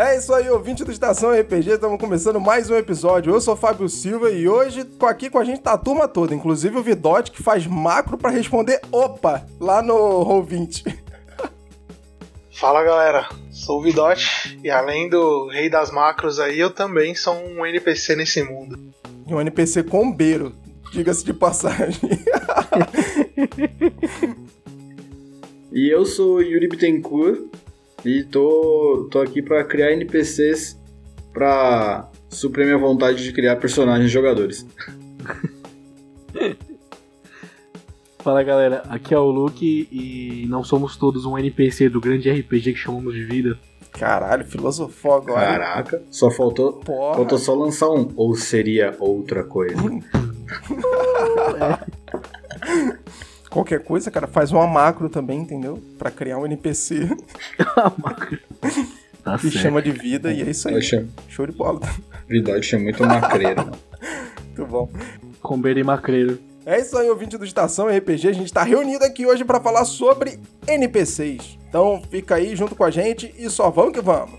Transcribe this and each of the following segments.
É isso aí, ouvinte do Estação RPG, estamos começando mais um episódio. Eu sou Fábio Silva e hoje aqui com a gente tá a turma toda, inclusive o Vidote que faz macro para responder opa lá no Roll20. Fala galera, sou o Vidote e além do rei das macros aí, eu também sou um NPC nesse mundo. E um NPC combeiro, diga-se de passagem. e eu sou Yuri Bittencourt e tô, tô aqui para criar NPCs para suprir minha vontade de criar personagens jogadores. Fala galera, aqui é o Luke e não somos todos um NPC do grande RPG que chamamos de vida. Caralho, filosofou agora. Caraca, só faltou, Porra. faltou só lançar um. Ou seria outra coisa. é. Qualquer coisa, cara, faz uma macro também, entendeu? Pra criar um NPC. macro. Tá que certo. chama de vida e é isso aí. Chamo... Show de bola. Verdade, é muito macreiro. muito bom. Combeiro e macreiro. É isso aí, ouvinte do Estação RPG. A gente tá reunido aqui hoje para falar sobre NPCs. Então fica aí junto com a gente e só vamos que vamos.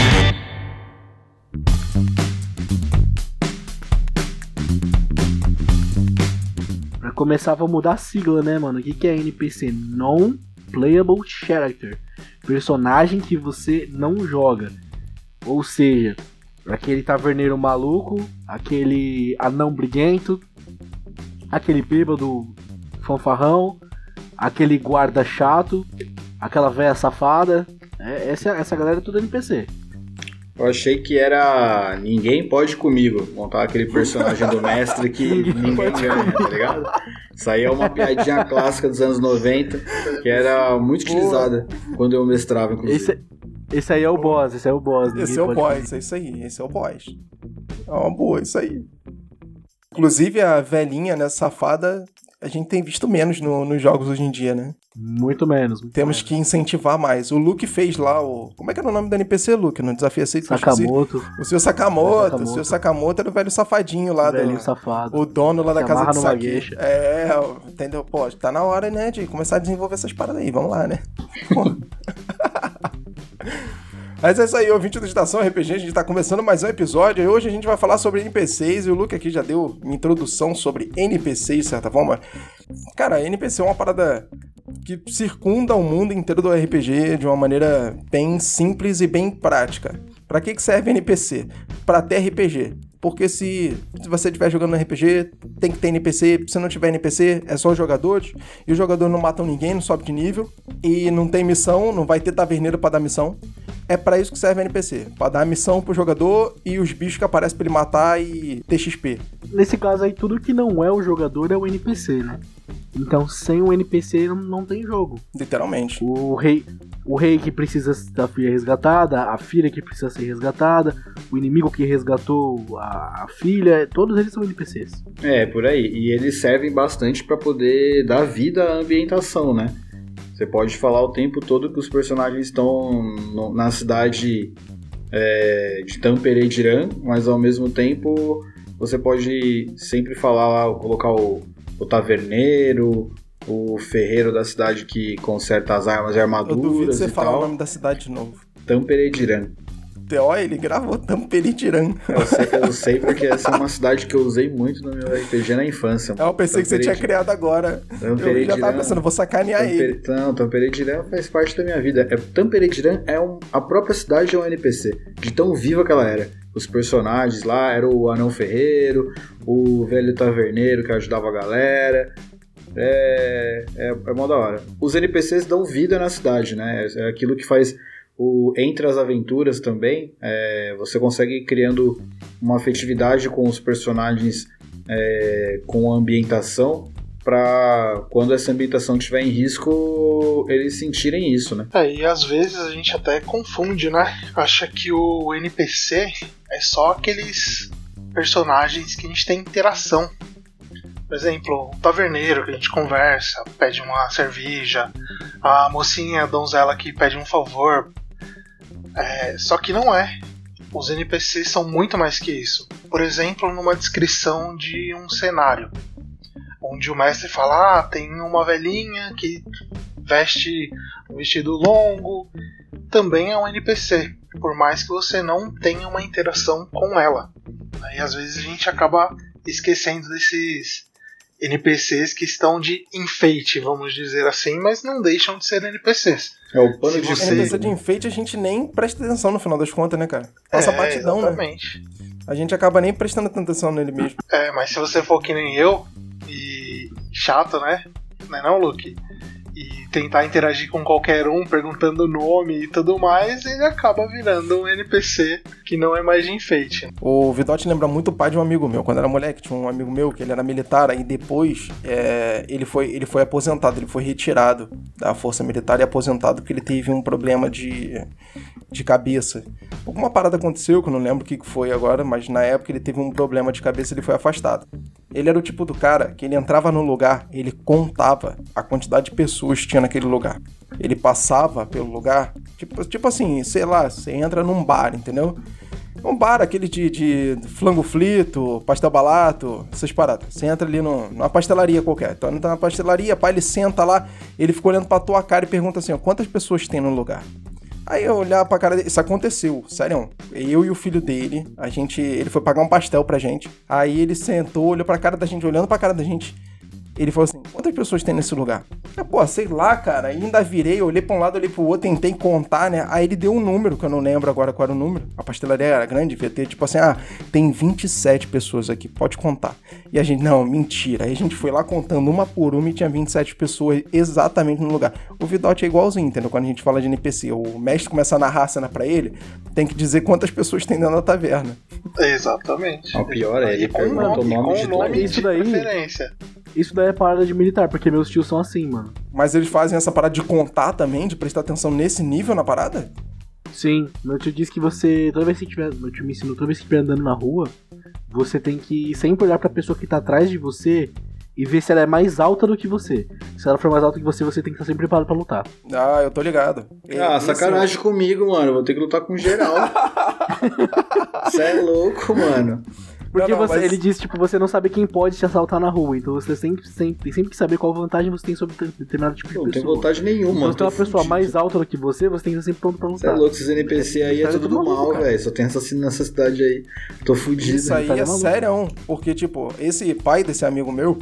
Começava a mudar a sigla, né, mano? O que, que é NPC? Non-Playable Character. Personagem que você não joga. Ou seja, aquele taverneiro maluco, aquele anão briguento, aquele bêbado fanfarrão, aquele guarda chato, aquela velha safada. É, essa, essa galera é tudo NPC. Eu achei que era Ninguém Pode Comigo, montar aquele personagem do mestre que ninguém ganha, tá ligado? Isso aí é uma piadinha clássica dos anos 90, que era muito utilizada quando eu mestrava, inclusive. Esse, esse aí é o boss, esse é o boss. Esse é o boss, é isso aí, esse é o boss. É uma boa, isso aí. Inclusive a velhinha, né, safada, a gente tem visto menos no, nos jogos hoje em dia, né? Muito menos. Muito Temos menos. que incentivar mais. O Luke fez lá o. Como é que era o nome do NPC, Luke? No desafio aceito Sakamoto. O seu Sakamoto. Sakamoto. O seu Sakamoto era o velho safadinho lá. O velhinho do... safado. O dono lá da casa de saque. É, entendeu? Pô, tá na hora, né, de começar a desenvolver essas paradas aí. Vamos lá, né? Mas é isso aí, ouvinte do Estação RPG, a gente tá começando mais um episódio e hoje a gente vai falar sobre NPCs e o Luke aqui já deu uma introdução sobre NPCs, de certa forma. Cara, NPC é uma parada que circunda o mundo inteiro do RPG de uma maneira bem simples e bem prática. Para que, que serve NPC? Para ter RPG. Porque se, você estiver jogando RPG, tem que ter NPC. Se não tiver NPC, é só jogadores. E os jogadores não matam ninguém, não sobe de nível. E não tem missão, não vai ter taverneiro para dar missão é para isso que serve a NPC, para dar missão pro jogador e os bichos que aparecem para ele matar e ter XP. Nesse caso aí, tudo que não é o jogador é o NPC, né? Então, sem o NPC não, não tem jogo. Literalmente. O rei, o rei que precisa da filha resgatada, a filha que precisa ser resgatada, o inimigo que resgatou a, a filha, todos eles são NPCs. É, por aí. E eles servem bastante para poder dar vida à ambientação, né? Você pode falar o tempo todo que os personagens estão no, na cidade é, de Tamperediran, mas ao mesmo tempo você pode sempre falar colocar o, o taverneiro, o ferreiro da cidade que conserta as armas e armaduras. Eu duvido você falar o nome da cidade de novo. Tamperediran. Ó, ele gravou Tamperitiran. Eu sei, eu sei porque essa é uma cidade que eu usei muito no meu RPG na infância. É, eu pensei que você tinha criado agora. Eu já tava pensando, vou sacanear Tamper... ele. Não, Tamperitiran faz parte da minha vida. É, Tamperitiran é um, a própria cidade é um NPC, de tão viva que ela era. Os personagens lá, era o Anão Ferreiro, o velho taverneiro que ajudava a galera, é, é, é mó da hora. Os NPCs dão vida na cidade, né? É aquilo que faz o, entre as aventuras também, é, você consegue ir criando uma afetividade com os personagens, é, com a ambientação, pra quando essa ambientação estiver em risco, eles sentirem isso, né? É, e às vezes a gente até confunde, né? Acha que o NPC é só aqueles personagens que a gente tem interação. Por exemplo, o taverneiro que a gente conversa, pede uma cerveja, a mocinha, a donzela que pede um favor. É, só que não é. Os NPCs são muito mais que isso. Por exemplo, numa descrição de um cenário, onde o mestre fala: ah, tem uma velhinha que veste um vestido longo, também é um NPC, por mais que você não tenha uma interação com ela. Aí às vezes a gente acaba esquecendo desses NPCs que estão de enfeite, vamos dizer assim, mas não deixam de ser NPCs. É o pano Se de você- NPC de enfeite a gente nem presta atenção no final das contas, né, cara? Passa é, batidão, né? exatamente. A gente acaba nem prestando tanta atenção nele mesmo. É, mas se você for que nem eu, e chato, né? Não é não, Luke? E tentar interagir com qualquer um, perguntando o nome e tudo mais, ele acaba virando um NPC que não é mais de enfeite. O Vidote lembra muito o pai de um amigo meu. Quando era moleque, tinha um amigo meu que ele era militar, aí depois é, ele, foi, ele foi aposentado, ele foi retirado da força militar e aposentado porque ele teve um problema de, de cabeça. Alguma parada aconteceu, que eu não lembro o que foi agora, mas na época ele teve um problema de cabeça e ele foi afastado. Ele era o tipo do cara que ele entrava no lugar, ele contava a quantidade de pessoas que tinha naquele lugar. Ele passava pelo lugar, tipo, tipo assim, sei lá, você entra num bar, entendeu? Um bar, aquele de, de flango frito, pastel balato, essas paradas. Você entra ali no, numa pastelaria qualquer. Então entra na pastelaria, pai, ele senta lá, ele fica olhando pra tua cara e pergunta assim, ó, quantas pessoas tem no lugar? Aí eu olhar pra cara dele, isso aconteceu, sério. Eu e o filho dele, a gente, ele foi pagar um pastel pra gente. Aí ele sentou, olhou pra cara da gente, olhando pra cara da gente. Ele falou assim: quantas pessoas tem nesse lugar? Eu, pô, sei lá, cara. Ainda virei, olhei pra um lado, olhei pro outro, tentei contar, né? Aí ele deu um número, que eu não lembro agora qual era o número. A pastelaria era grande, devia ter, tipo assim, ah, tem 27 pessoas aqui, pode contar. E a gente, não, mentira. Aí a gente foi lá contando uma por uma e tinha 27 pessoas exatamente no lugar. O Vidote é igualzinho, entendeu? Quando a gente fala de NPC, o mestre começa a narrar a cena pra ele, tem que dizer quantas pessoas tem dentro da taverna. Exatamente. O pior é, ele pergunta o nome com de nome Isso daí-. Isso daí é parada de militar, porque meus tios são assim, mano. Mas eles fazem essa parada de contar também, de prestar atenção nesse nível na parada? Sim, meu tio diz que você, toda vez que tiver, meu tio me ensinou, toda vez que estiver andando na rua, você tem que sempre olhar pra pessoa que tá atrás de você e ver se ela é mais alta do que você. Se ela for mais alta que você, você tem que estar sempre preparado pra lutar. Ah, eu tô ligado. Ah, Esse- sacanagem comigo, mano. Vou ter que lutar com geral. Você é louco, mano. Porque Não, não, você- mas- ele diz, tipo, você não sabe quem pode te assaltar na rua, então você sempre, sempre, tem sempre que saber qual vantagem você tem sobre determinado tipo de Não tem pessoa. vontade nenhuma. Então, se tem uma tô pessoa mais alta do que você, você tem que estar sempre pronto pra Você é lutar. louco, esses NPC aí é Tá tudo do mal, velho. Só tem assassino nessa cidade aí. Tô fudido. Isso aí tá é sério, porque, tipo, esse pai desse amigo meu,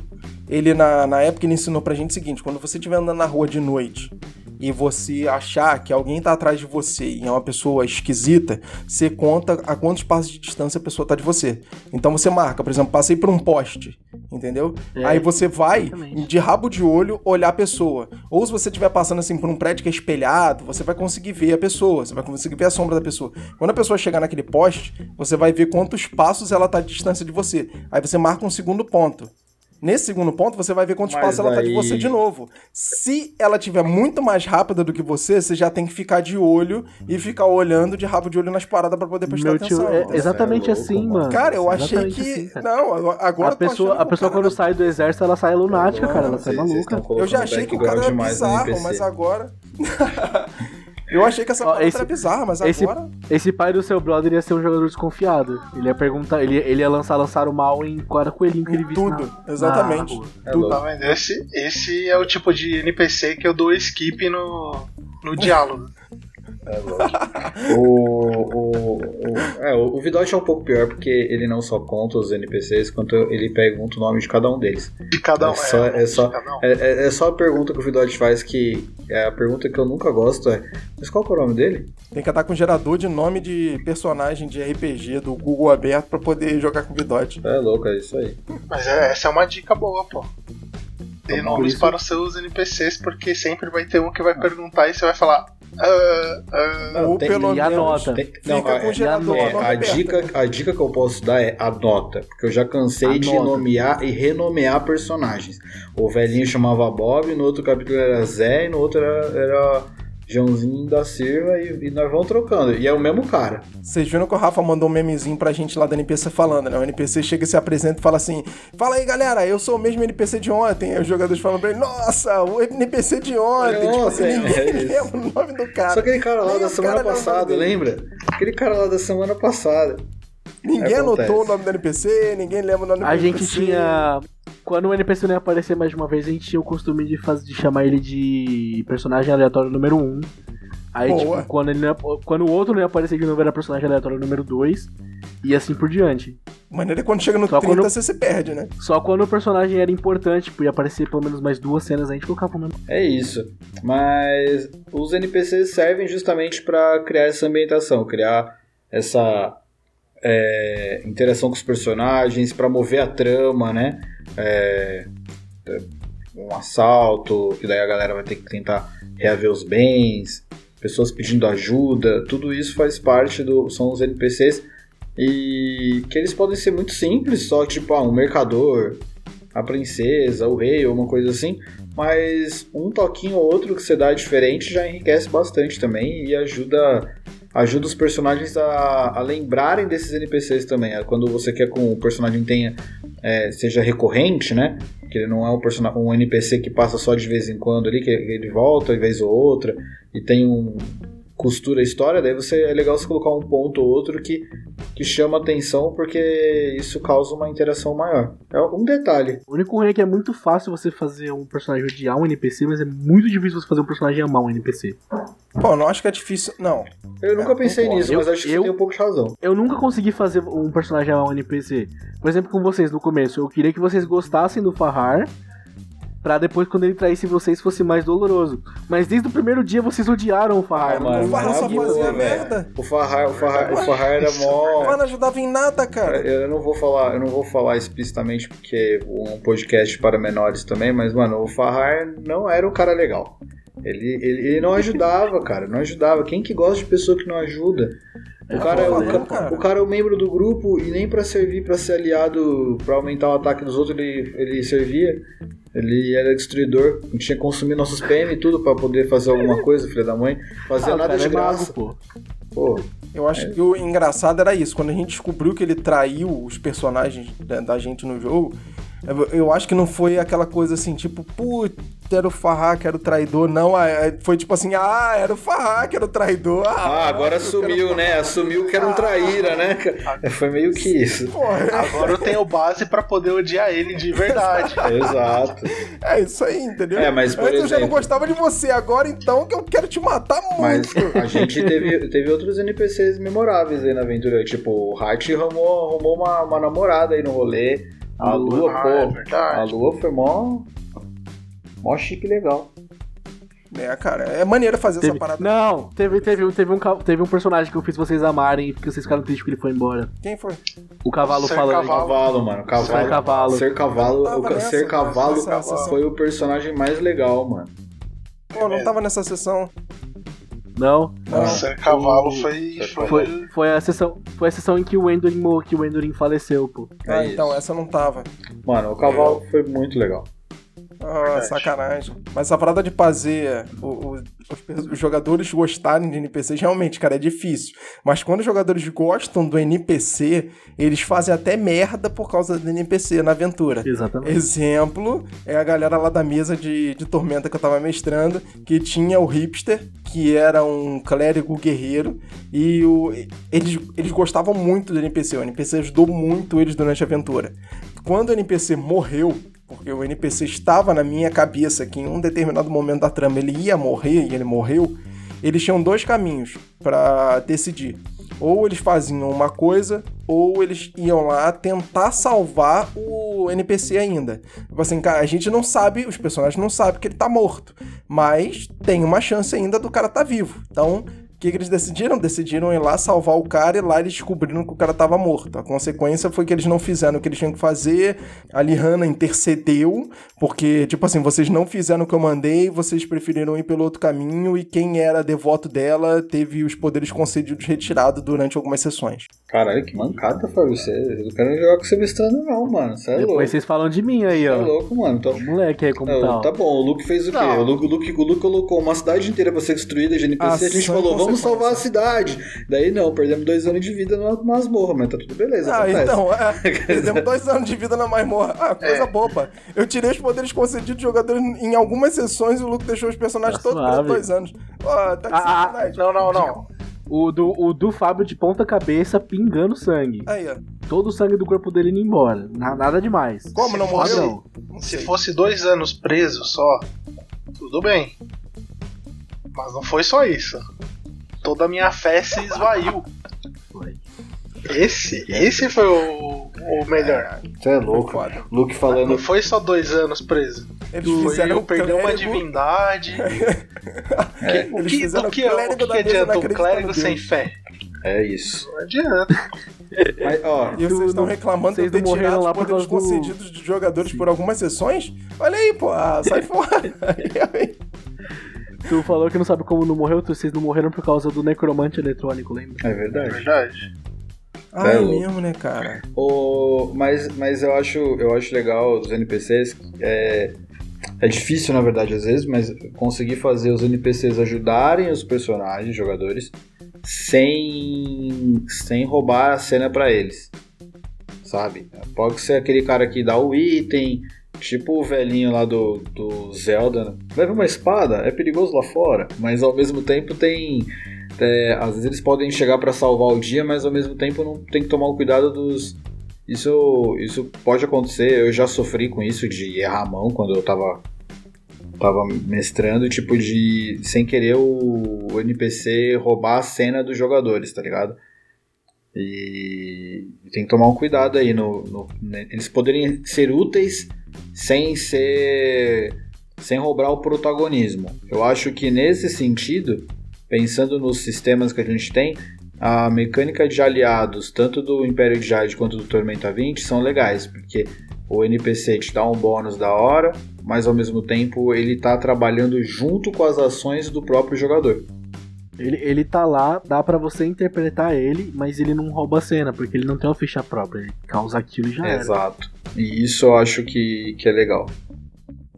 ele na, na época ele ensinou pra gente o seguinte: quando você estiver andando na rua de noite e você achar que alguém tá atrás de você e é uma pessoa esquisita, você conta a quantos passos de distância a pessoa tá de você. Então você marca, por exemplo, passei por um poste, entendeu? É, aí você vai exatamente. de rabo de olho olhar a pessoa. Ou se você estiver passando assim por um prédio que é espelhado, você vai conseguir ver a pessoa, você vai conseguir ver a sombra da pessoa. Quando a pessoa chegar naquele poste, você vai ver quantos passos ela tá de distância de você. Aí você marca um segundo ponto. Nesse segundo ponto, você vai ver quantos Mas passos ela tá de você de novo. Se ela tiver muito mais rápida do que você, você já tem que ficar de olho e ficar olhando de rabo de olho nas paradas pra poder prestar Meu tio atenção. é entendeu? exatamente é louco, assim, mano. Cara, eu achei Exatamente que. assim, não, agora a pessoa, achando a pessoa cara- quando sai do exército, ela sai lunática, cara. Ela sai maluca. Eu já achei que o cara background era demais no bizarro, mas agora. Eu achei que essa parada esse- era bizarra, mas esse- agora. Esse pai do seu brother ia ser um jogador desconfiado. Ele ia perguntar, ele, ele ia lançar lançar o mal em cada coelhinho que ele Em visse tudo, na- exatamente. na. É Tudo. Tá? Esse, esse é o tipo de NPC que eu dou skip no, no diálogo. O, o, o, é, o o Vidote é um pouco pior porque ele não só conta os NPCs, quanto ele pergunta o nome de cada um deles. De cada um. É só- é de só- cada um. É, é- é só a pergunta que o Vidote faz que é a pergunta que eu nunca gosto é mas qual que é o nome dele? Tem que andar com gerador de nome de personagem de RPG do Google aberto pra poder jogar com o Vidote. É louco, é isso aí. Mas é- essa é uma dica boa, pô. Dê bom, nomes para os seus NPCs, porque sempre vai ter um que vai perguntar e você vai falar: ah, ah, Não, Ou tem- pelo a menos nota. Tem- fica não, com é- o gerador É, a aberta. dica, a dica que eu posso dar é anota, porque eu já cansei de Anota. nomear e renomear personagens. O velhinho chamava Bob, no outro capítulo era Zé, e no outro era, era Joãozinho da Silva, e, e nós vamos trocando. E é o mesmo cara. Vocês viram que o Rafa mandou um memezinho pra gente lá da NPC falando, né? O NPC chega e se apresenta e fala assim: Fala aí, galera, eu sou o mesmo NPC de ontem. Aí os jogadores falam pra ele: Nossa, o NPC de ontem. tipo assim, Ontem, ninguém é lembra o nome do cara. Só aquele cara lá Nem da semana lembram passada, lembra? Aquele cara lá da semana passada. Ninguém Acontece. anotou o nome do NPC, ninguém lembra o nome do A NPC. gente tinha. Quando o NPC não ia aparecer mais de uma vez, a gente tinha o costume de, fazer, de chamar ele de personagem aleatório número 1. Um. Aí, Boa. tipo, quando, ele não ia- quando o outro não ia aparecer de novo, era personagem aleatório número 2. E assim por diante. Maneira é quando chega no Só 30 quando- você se perde, né? Só quando o personagem era importante, podia aparecer pelo menos mais duas cenas, a gente colocava o nome. É isso. Mas os NPCs servem justamente para criar essa ambientação, criar essa é, interação com os personagens, para mover a trama, né? É, um assalto, que daí a galera vai ter que tentar reaver os bens, pessoas pedindo ajuda, tudo isso faz parte do. são os NPCs e que eles podem ser muito simples, só tipo ah, um mercador, a princesa, o rei ou uma coisa assim, mas um toquinho ou outro que você dá diferente já enriquece bastante também e ajuda ajuda os personagens a, a lembrarem desses NPCs também. É Quando você quer que o personagem tenha é, seja recorrente, né? Que ele não é um, um NPC que passa só de vez em quando ali, que ele volta de vez ou outra e tem um costura a história, daí você é legal você colocar um ponto ou outro que, que chama atenção porque isso causa uma interação maior. É um detalhe. O único ruim é que é muito fácil você fazer um personagem odiar um NPC, mas é muito difícil você fazer um personagem amar um NPC. Pô, não acho que é difícil. Não. Eu nunca É, pensei concordo. nisso, mas Eu- acho que eu- você tem um pouco de razão. Eu nunca consegui fazer um personagem amar um NPC. Por exemplo, com vocês no começo, eu queria que vocês gostassem do Farrar. Pra depois, quando ele traísse vocês, fosse mais doloroso. Mas desde o primeiro dia vocês odiaram o Farrar. Ah, mano, o Farrar só fazia merda. O Farrar, o Farrar, o Farrar era mó. Mas não ajudava em nada, cara. Eu não vou falar, eu não vou falar explicitamente porque é um podcast para menores também, mas mano, o Farrar não era um cara legal. Ele, ele, ele não ajudava, cara, não ajudava. Quem que gosta de pessoa que não ajuda? O É cara, foda, o, né, ca- cara? o cara é o membro do grupo e nem pra servir pra ser aliado, pra aumentar o ataque dos outros, ele, ele servia. Ele era destruidor, a gente tinha que consumir nossos PM e tudo pra poder fazer alguma coisa, filha da mãe. Fazia Ah, o nada de é mago, graça. pô. Pô, Eu acho que o engraçado era isso. Quando a gente descobriu que ele traiu os personagens da, da gente no jogo, eu, eu acho que não foi aquela coisa assim, tipo, putz, era o Farrar que era o traidor. Não, é- foi tipo assim, ah, era o Farrar que era o traidor. Ah, agora era o assumiu, né? Assumiu que era um traíra, né? Foi meio que isso. Porra, Agora eu tenho base pra poder odiar ele de verdade. Exato. é isso aí, entendeu? É, mas, por Antes eu já não exemplo- gostava de você, agora então que eu quero te matar Mas muito. a gente teve, teve outros NPCs memoráveis aí na aventura. Tipo, o Hart arrumou, arrumou uma, uma namorada aí no rolê. A Lua, Ah, pô. é a verdade. Lua foi mó. Mó chique e legal. É, cara, é maneiro fazer Teve- essa parada. Não, teve, teve, um- teve, um, teve um personagem que eu fiz vocês amarem porque vocês ficaram tristes que ele foi embora. Quem foi? O cavalo Ser falando. cavalo. Cavalo, mano. Cavalo. Ser cavalo. Ser cavalo. O ca- nessa, ser cavalo nessa sessão. foi o personagem mais legal, mano. Pô, não tava nessa sessão. Não, Não. Nossa, cavalo foi. foi, foi, foi, a sessão, foi a sessão em que o Endurin, mo- que o Endurin faleceu, pô. Ah, É então isso. essa não tava. Mano, o cavalo foi muito legal. Ah, sacanagem. Mas essa parada de fazer o- o- os, os jogadores gostarem de NPCs, realmente, cara, é difícil. Mas quando os jogadores gostam do NPC, eles fazem até merda por causa do NPC na aventura. Exatamente. Exemplo é a galera lá da mesa de, de Tormenta que eu tava mestrando, que tinha o Hipster, que era um clérigo guerreiro, e o, eles, eles gostavam muito do NPC. O NPC ajudou muito eles durante a aventura. Quando o NPC morreu, porque o NPC estava na minha cabeça que em um determinado momento da trama ele ia morrer e ele morreu, eles tinham dois caminhos pra decidir. Ou eles faziam uma coisa, ou eles iam lá tentar salvar o NPC ainda. Tipo assim, cara, a gente não sabe, os personagens não sabem que ele tá morto, mas tem uma chance ainda do cara tá vivo. Então, que, que eles decidiram? Decidiram ir lá salvar o cara e lá eles descobriram que o cara tava morto. A consequência foi que eles não fizeram o que eles tinham que fazer. A Lihana intercedeu, porque, tipo assim, vocês não fizeram o que eu mandei, vocês preferiram ir pelo outro caminho e quem era devoto dela teve os poderes concedidos retirados durante algumas sessões. Caralho, que mancada, Fábio. Você, eu não quero jogar com você mestrando, não, mano. Você é Depois louco. vocês falam de mim aí, Você é ó. louco, mano. Tô... Moleque aí como Não, tal. tá bom, o Luke fez o quê? O Luke, o, Luke, o Luke colocou uma cidade inteira pra ser destruída de NPC. a gente Ação e falou, vamos consequência. salvar a cidade. Daí não, perdemos dois anos de vida numa masmorra, mas tá tudo beleza. Ah, acontece. então, é, perdemos dois anos de vida na masmorra. Ah, coisa É. boba. Eu tirei os poderes concedidos de jogadores em algumas sessões e o Luke deixou os personagens Tá todos por dois anos. Ó, tá Ah, ah, sacanagem. Não, não, não. O do, o do Fábio de ponta cabeça pingando sangue. Aí, ó. Todo o sangue do corpo dele indo embora. Na- nada demais. Como não morreu? Não Se fosse dois anos preso só, tudo bem. Mas não foi só isso. Toda a minha fé se esvaiu. Foi. Esse, esse foi o, o melhor. Você é louco. Foda. Luke Não falando. foi só dois anos preso. Eles Foi fizeram eu perder uma divindade. É, O que, o que, clérigo o que mesa adianta não um clérigo sem fé? É isso. Não adianta. Mas, ó, E vocês estão não- reclamando de eu vocês ter não morreram tirado os lá por poderes do- concedidos de jogadores por algumas sessões? Olha aí, pô. Ah, sai fora. Tu falou que não sabe como não morreu, tu- vocês não morreram por causa do necromante eletrônico, lembra? é É verdade. verdade. Ah, É é mesmo, né, cara? O, mas, mas eu acho eu acho legal os NPCs. É, é difícil, na verdade, às vezes, mas conseguir fazer os NPCs ajudarem os personagens, jogadores, sem, sem roubar a cena pra eles. Sabe? Pode ser aquele cara que dá o item, tipo o velhinho lá do, do Zelda. Leva uma espada, é perigoso lá fora, mas ao mesmo tempo tem. é, às vezes eles podem chegar pra salvar o dia, mas ao mesmo tempo não tem que tomar o cuidado dos. Isso, isso pode acontecer, eu já sofri com isso de errar a mão quando eu tava, tava mestrando, tipo de sem querer o, o NPC roubar a cena dos jogadores, tá ligado? E tem que tomar um cuidado aí no, no- né, eles poderem ser úteis sem ser sem roubar o protagonismo. Eu acho que nesse sentido, pensando nos sistemas que a gente tem, a mecânica de aliados, tanto do Império de Jade quanto do Tormenta 20, são legais, porque o NPC te dá um bônus da hora, mas ao mesmo tempo ele tá trabalhando junto com as ações do próprio jogador. Ele, ele tá lá, dá pra você interpretar ele, mas ele não rouba a cena, porque ele não tem uma ficha própria. Ele causa aquilo e já era. Exato. E isso eu acho que, que é legal.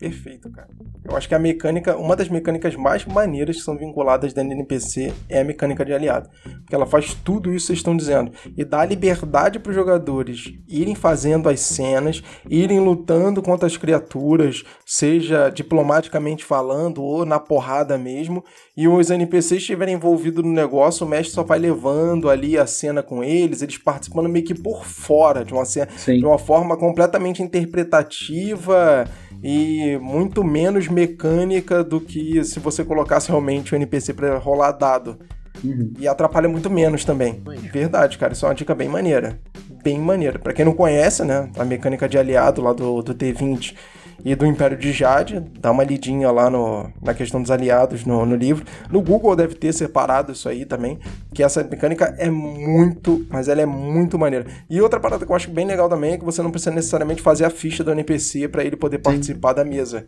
Perfeito, cara. Eu acho que a mecânica, uma das mecânicas mais maneiras que são vinculadas dentro do NPC é a mecânica de aliado. Porque ela faz tudo isso que vocês estão dizendo. E dá liberdade para os jogadores irem fazendo as cenas, irem lutando contra as criaturas, seja diplomaticamente falando ou na porrada mesmo. E os NPCs estiverem envolvidos no negócio, o mestre só vai levando ali a cena com eles, eles participando meio que por fora de uma cena de uma forma completamente interpretativa e muito menos mecânica do que se você colocasse realmente o NPC pra rolar dado. Uhum. E atrapalha muito menos também. Verdade, cara, isso é uma dica bem maneira. Bem maneira. Pra quem não conhece, né, a mecânica de aliado lá do, do T20 e do Império de Jade, dá uma lidinha lá no, na questão dos aliados no, no livro. No Google deve ter separado isso aí também, que essa mecânica é muito, mas ela é muito maneira. E outra parada que eu acho bem legal também é que você não precisa necessariamente fazer a ficha do NPC pra ele poder participar da mesa.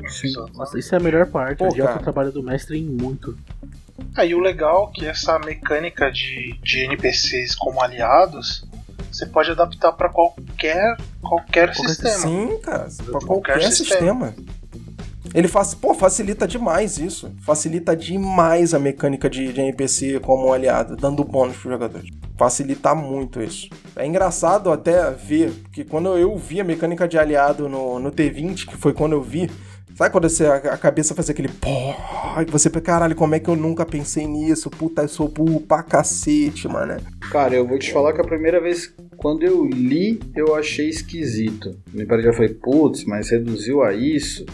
Nossa, isso é a melhor parte. Pô, Adianta cara. o trabalho do mestre em muito. Aí o legal é que essa mecânica de, de NPCs como aliados, você pode adaptar para qualquer, qualquer sistema. Sim, cara, pra Qualquer qualquer sistema. sistema. Ele faz, pô, facilita demais isso. Facilita demais a mecânica de, de NPC como um aliado, dando bônus pro jogador. Facilita muito isso. É engraçado até ver, porque quando eu vi a mecânica de aliado no, no T20, que foi quando eu vi, sabe quando você, a, cabeça faz aquele pó, e você, caralho, como é que eu nunca pensei nisso? Puta, eu sou burro pra cacete, mano. Cara, eu vou te falar que a primeira vez, quando eu li, eu achei esquisito. No Império já falei, putz, mas reduziu a isso?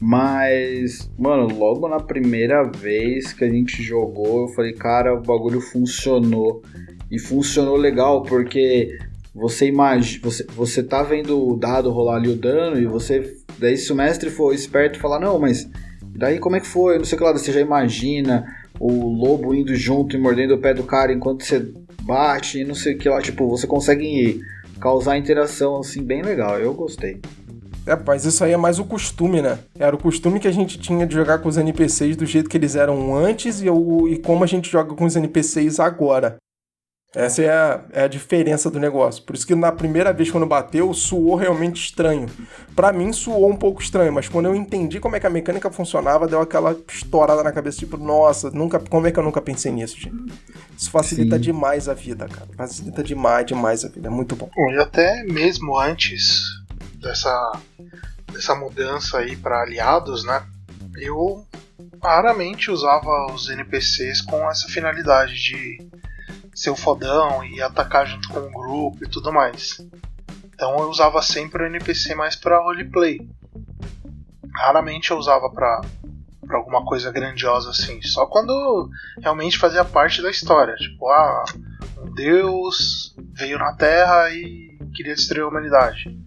Mas, mano, logo na primeira vez que a gente jogou, eu falei, cara, o bagulho funcionou. E funcionou legal, porque você imagina, você, você tá vendo o dado rolar ali o dano, e você. Daí se o mestre for esperto falar, não, mas daí como é que foi? Não sei o que lá, você já imagina o lobo indo junto e mordendo o pé do cara enquanto você bate e não sei o que lá. Tipo, você consegue causar interação assim bem legal. Eu gostei. É, mas isso aí é mais o costume, né? Era o costume que a gente tinha de jogar com os NPCs do jeito que eles eram antes e, e como a gente joga com os NPCs agora. Essa é a, é a diferença do negócio. Por isso que na primeira vez quando bateu, suou realmente estranho. Para mim suou um pouco estranho, mas quando eu entendi como é que a mecânica funcionava, deu aquela estourada na cabeça, tipo, nossa, nunca, como é que eu nunca pensei nisso, gente? Isso facilita Sim. demais a vida, cara. Facilita demais, demais a vida. É muito bom. E até mesmo antes dessa, dessa mudança aí para aliados, né? Eu raramente usava os NPCs com essa finalidade de ser o fodão e atacar junto com o grupo e tudo mais. Então eu usava sempre o NPC mais para roleplay. Raramente eu usava para para alguma coisa grandiosa assim, só quando realmente fazia parte da história, tipo, ah, um deus veio na Terra e queria destruir a humanidade.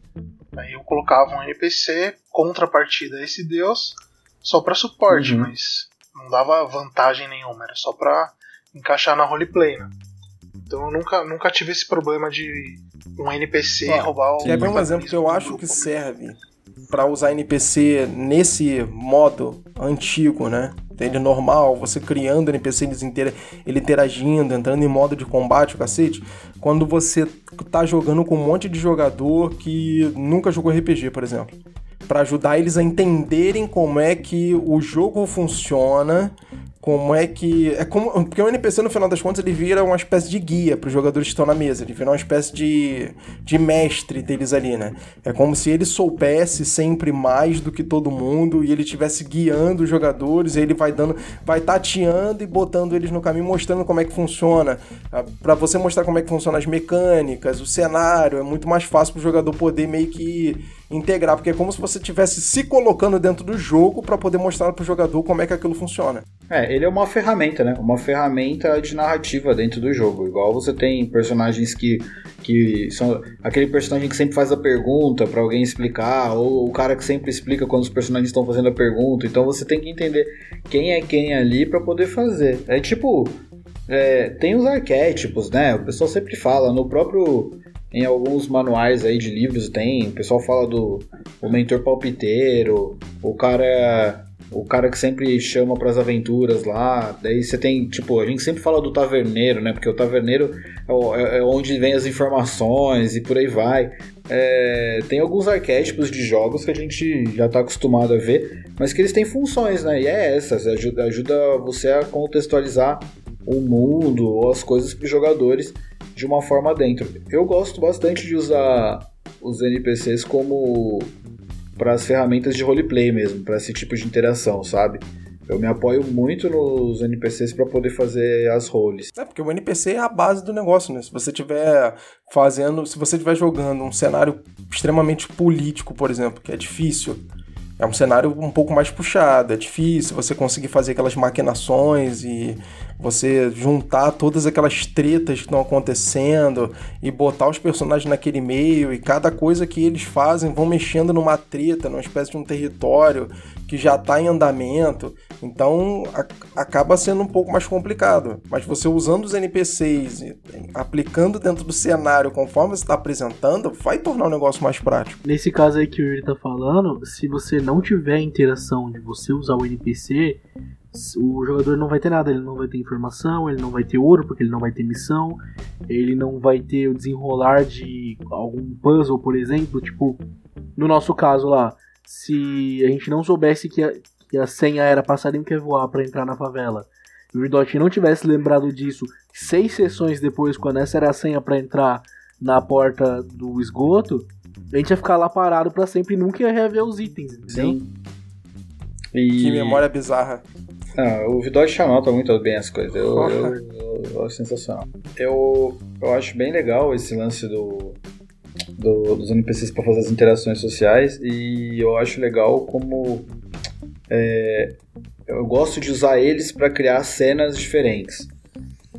Aí eu colocava um NPC contrapartida a esse deus só para suporte, uhum. mas não dava vantagem nenhuma, era só para encaixar na roleplay, né? Então eu nunca, nunca tive esse problema de um NPC Ó, roubar o. Quer ver um exemplo que eu acho que serve para usar NPC nesse modo antigo, né? Ele normal, você criando NPC, ele interagindo, entrando em modo de combate, o cacete. Quando você tá jogando com um monte de jogador que nunca jogou RPG, por exemplo. para ajudar eles a entenderem como é que o jogo funciona como é que. É como, porque o NPC, no final das contas, ele vira uma espécie de guia para os jogadores que estão na mesa. Ele vira uma espécie de, de mestre deles ali, né? É como se ele soubesse sempre mais do que todo mundo e ele estivesse guiando os jogadores. E ele vai dando. Vai tateando e botando eles no caminho, mostrando como é que funciona. Ah, para você mostrar como é que funcionam as mecânicas, o cenário. É muito mais fácil para o jogador poder meio que integrar, porque é como se você estivesse se colocando dentro do jogo para poder mostrar para o jogador como é que aquilo funciona. É, ele é uma ferramenta, né? Uma ferramenta de narrativa dentro do jogo. Igual você tem personagens que, que são aquele personagem que sempre faz a pergunta para alguém explicar, ou o cara que sempre explica quando os personagens estão fazendo a pergunta. Então você tem que entender quem é quem ali para poder fazer. É tipo, é, tem os arquétipos, né? O pessoal sempre fala no próprio em alguns manuais aí de livros tem, o pessoal fala do o mentor palpiteiro, o cara o cara que sempre chama para as aventuras lá. Daí você tem, tipo, a gente sempre fala do taverneiro, né? Porque o taverneiro é, é, é onde vem as informações e por aí vai. É, tem alguns arquétipos de jogos que a gente já está acostumado a ver, mas que eles têm funções, né? E é essa, ajuda, ajuda você a contextualizar o mundo ou as coisas para os jogadores de uma forma dentro. Eu gosto bastante de usar os NPCs como para as ferramentas de roleplay mesmo, para esse tipo de interação, sabe? Eu me apoio muito nos NPCs para poder fazer as roles. É, porque o NPC é a base do negócio, né? Se você estiver fazendo, se você estiver jogando um cenário extremamente político, por exemplo, que é difícil, é um cenário um pouco mais puxado, é difícil você conseguir fazer aquelas maquinações e você juntar todas aquelas tretas que estão acontecendo e botar os personagens naquele meio e cada coisa que eles fazem vão mexendo numa treta, numa espécie de um território que já está em andamento. Então a, acaba sendo um pouco mais complicado. Mas você usando os NPCs e aplicando dentro do cenário conforme você está apresentando, vai tornar o negócio mais prático. Nesse caso aí que o Yuri está falando, se você não tiver interação de você usar o NPC, o jogador não vai ter nada, ele não vai ter informação, ele não vai ter ouro porque ele não vai ter missão, ele não vai ter o desenrolar de algum puzzle, por exemplo, tipo, no nosso caso lá, se a gente não soubesse que a, que a senha era passarinho quer voar para entrar na favela, e o Ridot não tivesse lembrado disso seis sessões depois, quando essa era a senha para entrar na porta do esgoto, a gente ia ficar lá parado para sempre e nunca ia rever os itens, entendeu? Sim. E... Que memória bizarra. Não, o Vidot anota muito bem as coisas. Eu, eu, eu, eu, acho sensacional. Eu, eu acho bem legal esse lance do, do dos NPCs para fazer as interações sociais e eu acho legal como é, eu gosto de usar eles para criar cenas diferentes.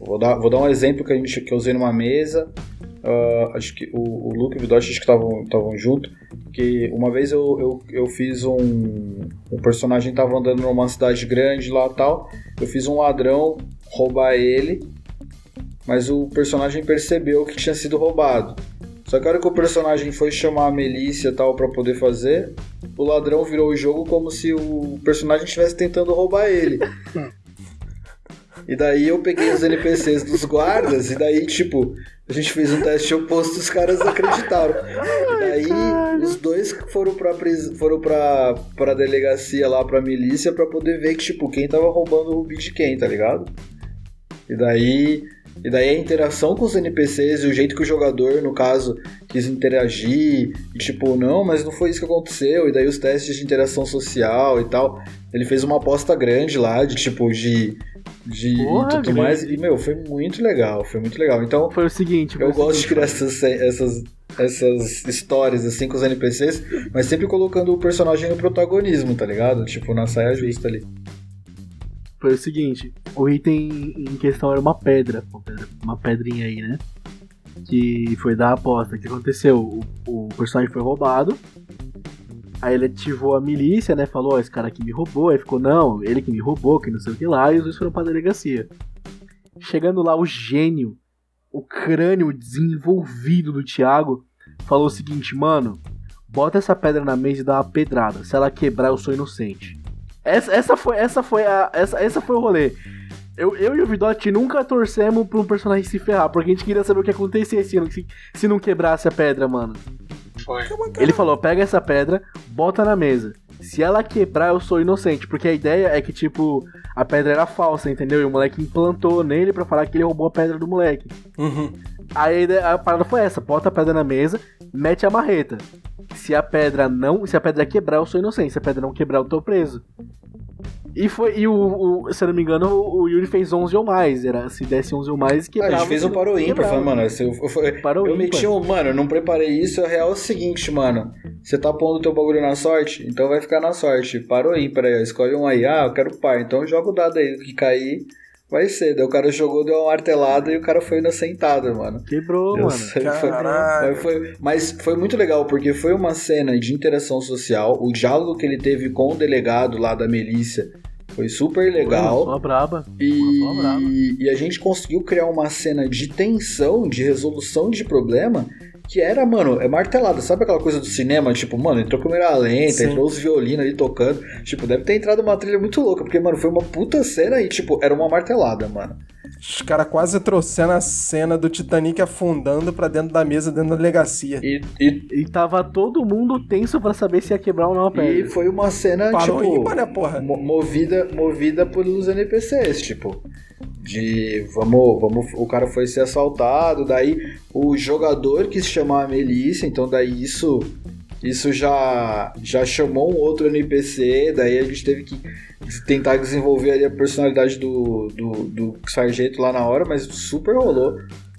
Vou dar, vou dar um exemplo que, a gente, que eu usei numa mesa. Uh, acho que o, o Luke e o que estavam junto. Que uma vez eu, eu, eu fiz um. O personagem estava andando numa cidade grande lá tal. eu fiz um ladrão roubar ele, mas o personagem percebeu que tinha sido roubado. Só que a hora que o personagem foi chamar a milícia tal pra poder fazer, o ladrão virou o jogo como se o personagem estivesse tentando roubar ele. E daí eu peguei os NPCs dos guardas, e daí, tipo, a gente fez um teste oposto, os caras acreditaram. E daí os dois foram pra, pris... foram pra, pra delegacia lá, pra milícia, pra poder ver que, tipo, quem tava roubando o rubi de quem, tá ligado? E daí. E daí a interação com os NPCs e o jeito que o jogador, no caso, quis interagir, e tipo, não, mas não foi isso que aconteceu, e daí os testes de interação social e tal. Ele fez uma aposta grande lá, de tipo, de de Porra, tudo grande. mais. E, meu, foi muito legal, foi muito legal. Então, Foi o seguinte. foi eu o gosto de seguinte, criar essas, essas, essas histórias assim com os NPCs, mas sempre colocando o personagem no protagonismo, tá ligado? Tipo, na saia justa ali. Foi o seguinte, o item em questão era uma pedra, uma, pedrinha aí, né? Que foi da aposta. O que aconteceu? O, o personagem foi roubado. Aí ele ativou a milícia, né? Falou, ó, esse cara aqui me roubou. Aí ficou, não, ele que me roubou, que não sei o que lá. E os dois foram pra delegacia. Chegando lá, o gênio, o crânio desenvolvido do Thiago, falou o seguinte, mano, bota essa pedra na mesa e dá uma pedrada. Se ela quebrar, eu sou inocente. Essa, essa foi, essa foi a, essa, essa foi o rolê. Eu, eu e o Vidotti nunca torcemos pra um personagem se ferrar, porque a gente queria saber o que acontecia se, não- se, se não quebrasse a pedra, mano. Foi. Ele falou: pega essa pedra, bota na mesa. Se ela quebrar, eu sou inocente. Porque a ideia é que, tipo, a pedra era falsa, entendeu? E o moleque implantou nele pra falar que ele roubou a pedra do moleque. Uhum. Aí a, ideia- a parada foi essa: bota a pedra na mesa, mete a marreta. Se a pedra não. Se a pedra quebrar, eu sou inocente. Se a pedra não quebrar, eu tô preso. E foi. E o, o- se eu não me engano, o, o Yuri fez 11 ou mais. Era, se desse 11 ou mais, Ah, quebrava. a gente fez um se paro não ímpar, falando, mano, eu, eu, eu, Parou eu meti um, mano, eu não preparei isso, a real é o seguinte, mano, você tá pondo teu bagulho na sorte, então vai ficar na sorte, parou ímpar aí, ó, escolhe um aí, ah, eu quero par, então joga o dado aí, o que cair vai ser, daí o cara jogou, deu uma martelada e o cara foi inocentado, mano. Quebrou, Eu mano. sei, foi- mas, foi, mas foi muito legal, porque foi uma cena de interação social, o diálogo que ele teve com o delegado lá da milícia foi super legal. Só braba. E, Uma palavra. e a gente conseguiu criar uma cena de tensão, de resolução de problema, que era, mano, é martelada. Sabe aquela coisa do cinema? Tipo, mano, entrou câmera lenta, Sim. entrou os violinos ali tocando. Tipo, deve ter entrado uma trilha muito louca, porque, mano, foi uma puta cena e, tipo, era uma martelada, mano. Os caras quase trouxeram a cena do Titanic afundando pra dentro da mesa, dentro da delegacia. E, e, E tava todo mundo tenso pra saber se ia quebrar ou não a e pedra. foi uma cena, Parou tipo, ímpar, né, porra? mo- movida, movida pelos NPCs, tipo. De vamos, vamos, o cara foi ser assaltado, daí o jogador quis chamar a milícia, então daí isso isso já já chamou um outro NPC, daí a gente teve que tentar desenvolver ali a personalidade do, do, do sargento lá na hora, mas super rolou.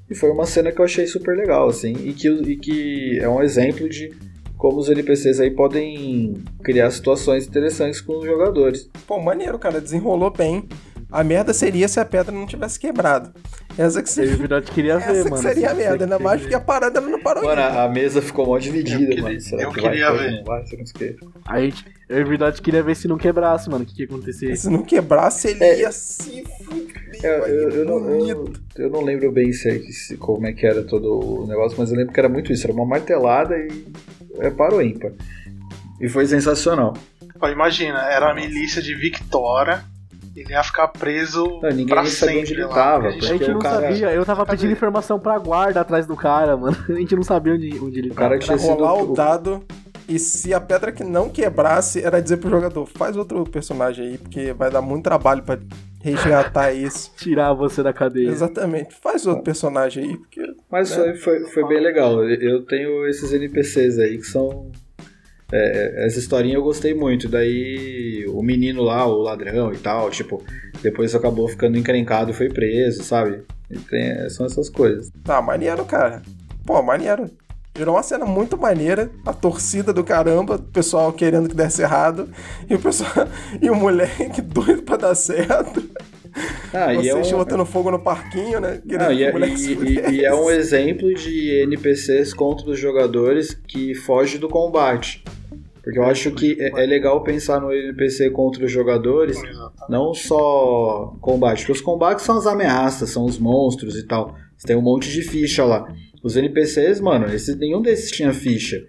E foi uma cena que eu achei super legal, assim, e que, e que é um exemplo de como os NPCs aí podem criar situações interessantes com os jogadores. Pô, maneiro, cara, desenrolou bem. A merda seria se a pedra não tivesse quebrado. Essa que E seria, Vidotti queria ver, essa que mano. seria a merda, ainda mais porque a parada não parou Mano, ímpar. a a mesa ficou mó dividida, Eu queria- mano. Será eu que queria vai, ver. Não vai, quê. A gente, eu e Vidotti queria ver se não quebrasse, mano. O que, que ia acontecer? Se não quebrasse, ele É. ia se fuder. Eu, eu, eu não, eu, eu não lembro bem se, se- como é que era todo o negócio, mas eu lembro que era muito isso. Era uma martelada e é para o ímpar. E foi sensacional. Ó, imagina, era a milícia de Victoria, ele ia ficar preso Não, ninguém pra sabia sempre onde ele lá, tava, A gente- gente Porque não cara- sabia, eu tava pedindo informação pra guarda atrás do cara, mano. A gente não sabia onde, onde ele O cara tava. tinha sido. rolar o dado e se a pedra que não quebrasse, era dizer pro jogador, faz outro personagem aí, porque vai dar muito trabalho pra resgatar isso. Tirar você da cadeia. Exatamente, faz outro personagem aí, porque... Mas né? foi, foi, foi bem legal. Eu- Eu tenho esses NPCs aí que são. É, essa historinha eu gostei muito. Daí o menino lá, o ladrão e tal, tipo, depois acabou ficando encrencado e foi preso, sabe? Tem- são essas coisas. Ah, maneiro, cara. Pô, maneiro. Virou uma cena muito maneira, a torcida do caramba, o pessoal querendo que desse errado, e o pessoal e o moleque doido pra dar certo. Ah, e é, Vocês um, botando fogo no parquinho, né? Não, e, é, e- e- e é um exemplo de NPCs contra os jogadores que foge do combate. Porque eu acho que é, é legal pensar no NPC contra os jogadores, não só combate, porque os combates são as ameaças, são os monstros e tal. Você tem um monte de ficha lá. Os NPCs, mano, esses, nenhum desses tinha ficha,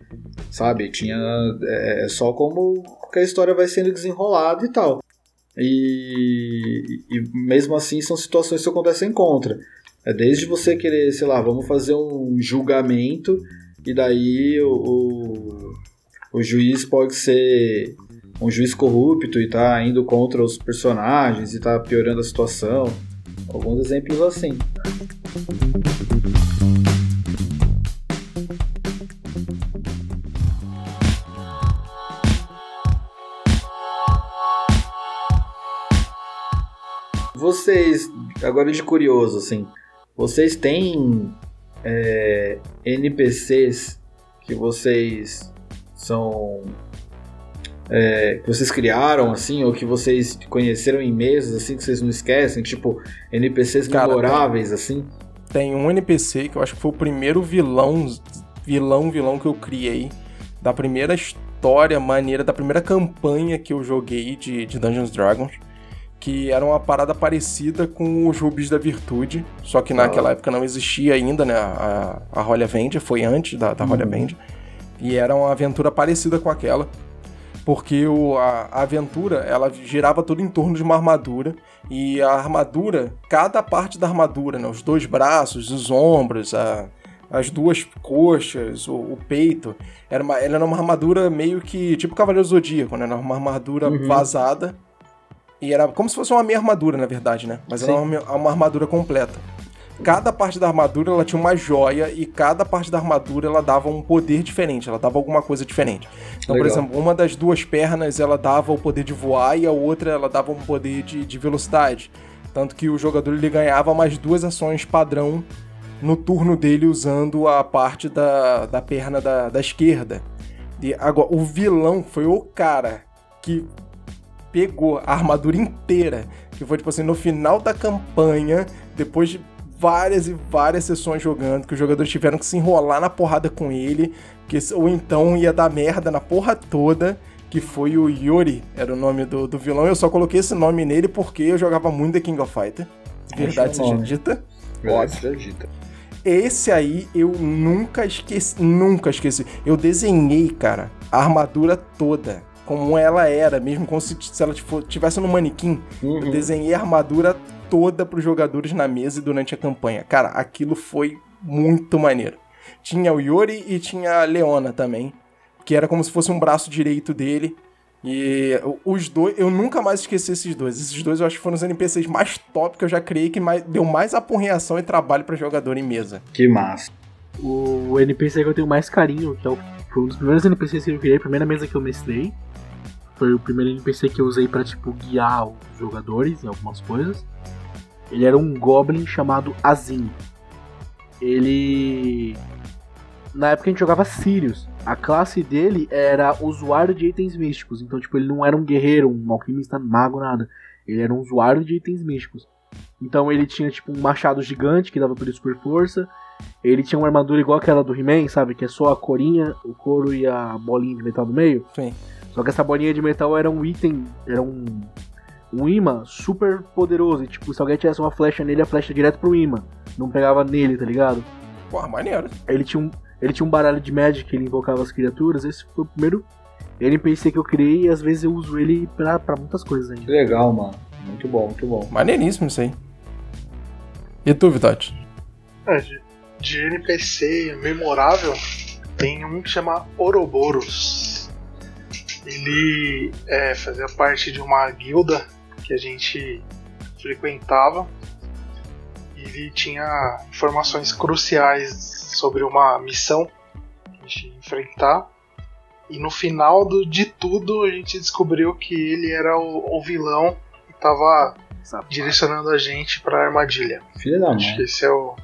sabe? Tinha é, é só como que a história vai sendo desenrolada e tal. E, e mesmo assim são situações que acontecem contra. É desde você querer, sei lá, vamos fazer um julgamento e daí o, o, o juiz pode ser um juiz corrupto e tá indo contra os personagens e tá piorando a situação. Alguns exemplos assim. Vocês, agora de curioso, assim, vocês têm é, NPCs que vocês são é, que vocês criaram, assim, ou que vocês conheceram em mesas, assim, que vocês não esquecem? Tipo, NPCs Cara, memoráveis, tem, assim? Tem um NPC que eu acho que foi o primeiro vilão, vilão, vilão que eu criei da primeira história maneira, da primeira campanha que eu joguei de, de Dungeons Dragons que era uma parada parecida com os Rubis da Virtude, só que naquela ah. época não existia ainda, né? A, a Rolha Vende, foi antes da, da Rolha uhum. Vende. E era uma aventura parecida com aquela, porque o, a, a, aventura ela girava tudo em torno de uma armadura, e a armadura, cada parte da armadura, né? Os dois braços, os ombros, a, as duas coxas, o, o, peito. Era uma, ela era uma armadura meio que. Tipo Cavaleiro Zodíaco, né? Era uma armadura uhum. vazada e era como se fosse uma meia armadura, na verdade, né? Mas Sim. era uma, uma armadura completa. Cada parte da armadura ela tinha uma joia e cada parte da armadura ela dava um poder diferente, ela dava alguma coisa diferente. Então, Legal. por exemplo, uma das duas pernas ela dava o poder de voar e a outra ela dava um poder de, de velocidade. Tanto que o jogador ele ganhava mais duas ações padrão no turno dele usando a parte da, da perna da, da esquerda. E agora, o vilão foi o cara que pegou a armadura inteira, que foi tipo assim, no final da campanha, depois de várias e várias sessões jogando, que os jogadores tiveram que se enrolar na porrada com ele, que, ou então ia dar merda na porra toda, que foi o Yuri, era o nome do, do vilão. Eu só coloquei esse nome nele porque eu jogava muito The King of Fighter. Verdade seja dita. Verdade seja dita. Esse aí eu nunca esqueci, nunca esqueci. Eu desenhei, cara, a armadura toda como ela era, mesmo como se, se ela tivesse no manequim. Uhum. Eu desenhei a armadura toda para os jogadores na mesa e durante a campanha. Cara, aquilo foi muito maneiro. Tinha o Yori e tinha a Leona também, que era como se fosse um braço direito dele. E os dois, eu nunca mais esqueci esses dois. Esses dois eu acho que foram os NPCs mais top que eu já criei, que mais, deu mais apurreação e trabalho para jogador em mesa. Que massa. O NPC que eu tenho mais carinho, que é o, foi um dos primeiros NPCs que eu criei, a primeira mesa que eu mestrei, foi o primeiro NPC que eu usei para tipo guiar os jogadores em algumas coisas. Ele era um goblin chamado Azim. Ele na época a gente jogava Sirius. A classe dele era usuário de itens místicos. Então, tipo, ele não era um guerreiro, um alquimista, mago, nada. Ele era um usuário de itens místicos. Então ele tinha, tipo, um machado gigante que dava pra ele super força. Ele tinha uma armadura igual aquela do He-Man, sabe? Que é só a corinha, o couro e a bolinha de metal do meio. Sim. Só que essa bolinha de metal era um item, era um, um imã super poderoso. E, tipo, se alguém tivesse uma flecha nele, a flecha direto pro imã. Não pegava nele, tá ligado? Porra, maneiro. Ele tinha um, ele tinha um baralho de Magic, ele invocava as criaturas. Esse foi o primeiro NPC que eu criei e às vezes eu uso ele pra, pra muitas coisas ainda. Legal, mano. Muito bom, muito bom. Maneiríssimo isso aí. E tu, Vitote? É, de, de NPC memorável, tem um que chama Ouroboros ele é, fazia parte de uma guilda que a gente frequentava. Ele tinha informações cruciais sobre uma missão que a gente ia enfrentar. E no final do, de tudo a gente descobriu que ele era o, o vilão que estava direcionando a gente para a armadilha. Filha da mãe. Acho que esse é o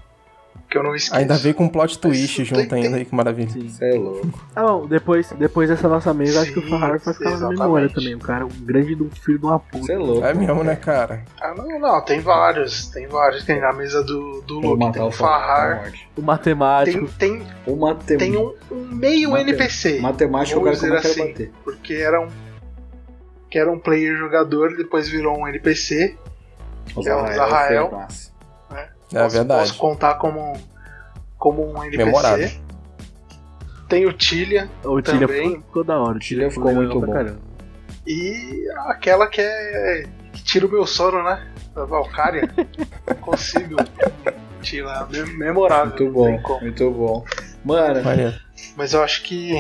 que eu não esqueço. Ainda veio com um plot twist Mas junto tem- ainda aí, que maravilha. Sim. Você é louco. Ah, bom, depois, depois dessa nossa mesa, acho que o Fahar vai ficar na exatamente. memória também. O cara, um grande do filho de uma puta. Você é louco. É mesmo, né, cara? Ah, não, não, tem vários. Tem vários. Tem na mesa do, do Luke, tem o morte. O matemático. Tem, tem, O matem... tem um, um meio Mate- NPC. Matemática, o cara dizer quer assim. bater. Porque era um. Que era um player jogador, depois virou um NPC. O É o Zahrael. É Posso- verdade. Posso contar como, como um NPC. Memorável. Tem o Tilia O Tilha Também. ficou, da hora. O Tilha ficou muito bom. caramba. e aquela que é. que tira o meu sono, né? Da Valkyria. Consigo. Tira. mem- Memorável. Muito bom, muito bom. Mano, Maneiro. Mas eu acho que,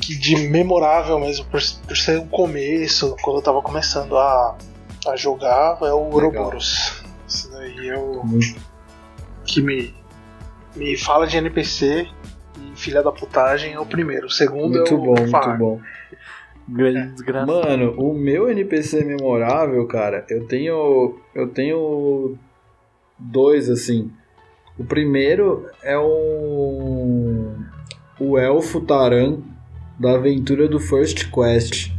que de memorável mesmo, por, por ser o começo, quando eu tava começando a, a jogar, é o Ouroboros. Isso daí é o Muito. Que me, me fala de NPC e filha da putagem é o primeiro. O segundo muito é o bom, muito bom. Grande desgraça. Mano, o meu NPC memorável, cara, eu tenho. Eu tenho dois assim. O primeiro é um. O Elfo Taran da aventura do First Quest.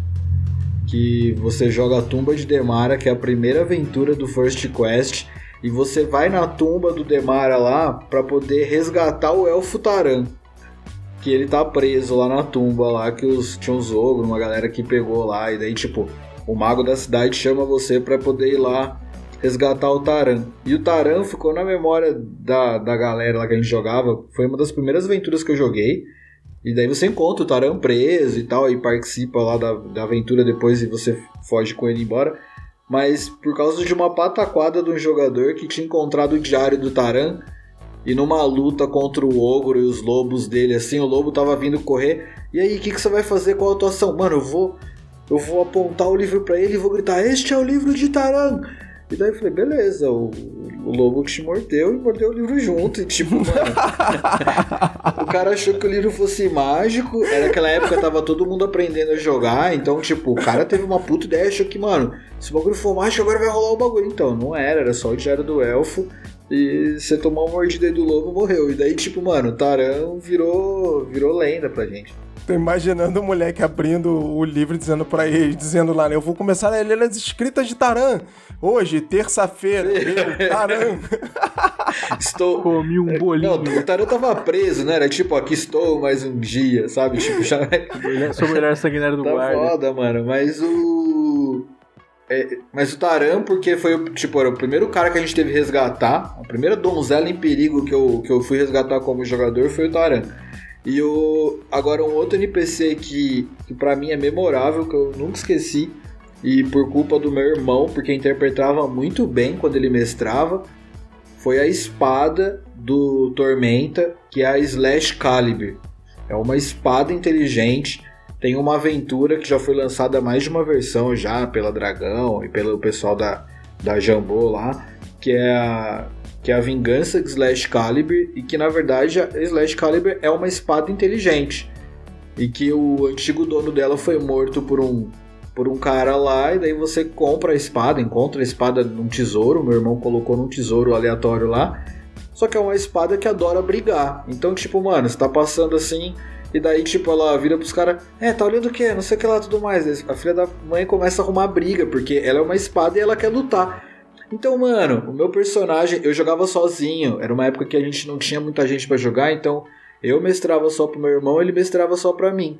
Que você joga a tumba de Demara, que é a primeira aventura do First Quest. E você vai na tumba do Demara lá pra poder resgatar o Elfo Taran. Que ele tá preso lá na tumba lá, que os, tinha uns ogros, uma galera que pegou lá. E daí, tipo, o mago da cidade chama você pra poder ir lá resgatar o Taran. E o Taran ficou na memória da, da galera lá que a gente jogava. Foi uma das primeiras aventuras que eu joguei. E daí você encontra o Taran preso e tal, e participa lá da, da aventura depois e você foge com ele embora. Mas por causa de uma pataquada de um jogador que tinha encontrado o diário do Taran e numa luta contra o ogro e os lobos dele, assim, o lobo tava vindo correr. E aí, o que, que você vai fazer com a atuação? Mano, eu vou. Eu vou apontar o livro pra ele e vou gritar: Este é o livro de Taran! E daí eu falei, beleza, o, o lobo que te mordeu e mordeu o livro junto. E tipo, mano. o cara achou que o livro fosse mágico. Era aquela época tava todo mundo aprendendo a jogar. Então, tipo, o cara teve uma puta ideia, achou que, mano, se o bagulho for mágico, agora vai rolar o bagulho. Então, não era, era só o diário do elfo. E você tomar uma mordida aí do lobo, morreu. E daí, tipo, mano, o Taran virou, virou lenda pra gente. Tô imaginando o moleque abrindo o livro e dizendo pra ele, dizendo lá, né? Eu vou começar a ler as escritas de Taran. Hoje, terça-feira, Taran. Estou. Comi um bolinho. Não, o Taran tava preso, né? Era tipo, aqui estou mais um dia, sabe? Tipo, já. Sou o melhor sanguinário do Tá guarda. foda, mano. Mas o. é, mas o Taran, porque foi o, tipo, era o primeiro cara que a gente teve que resgatar. A primeira donzela em perigo que eu, que eu fui resgatar como jogador foi o Taran. E o. Agora um outro NPC que, que para mim é memorável, que eu nunca esqueci. E por culpa do meu irmão, porque interpretava muito bem quando ele mestrava, foi a espada do Tormenta, que é a Slash Caliber. É uma espada inteligente tem uma aventura que já foi lançada mais de uma versão já pela Dragão e pelo pessoal da, da Jambô lá, que é a que é a Vingança de Slash Caliber e que na verdade a Slash Caliber é uma espada inteligente e que o antigo dono dela foi morto por um por um cara lá e daí você compra a espada, encontra a espada num tesouro, meu irmão colocou num tesouro aleatório lá. Só que é uma espada que adora brigar. Então, tipo, mano, você tá passando assim, e daí, tipo, ela vira pros caras, é, tá olhando o quê? Não sei o que lá, tudo mais. A filha da mãe começa a arrumar briga, porque ela é uma espada e ela quer lutar. Então, mano, o meu personagem, eu jogava sozinho. Era uma época que a gente não tinha muita gente pra jogar, então eu mestrava só pro meu irmão, ele mestrava só pra mim.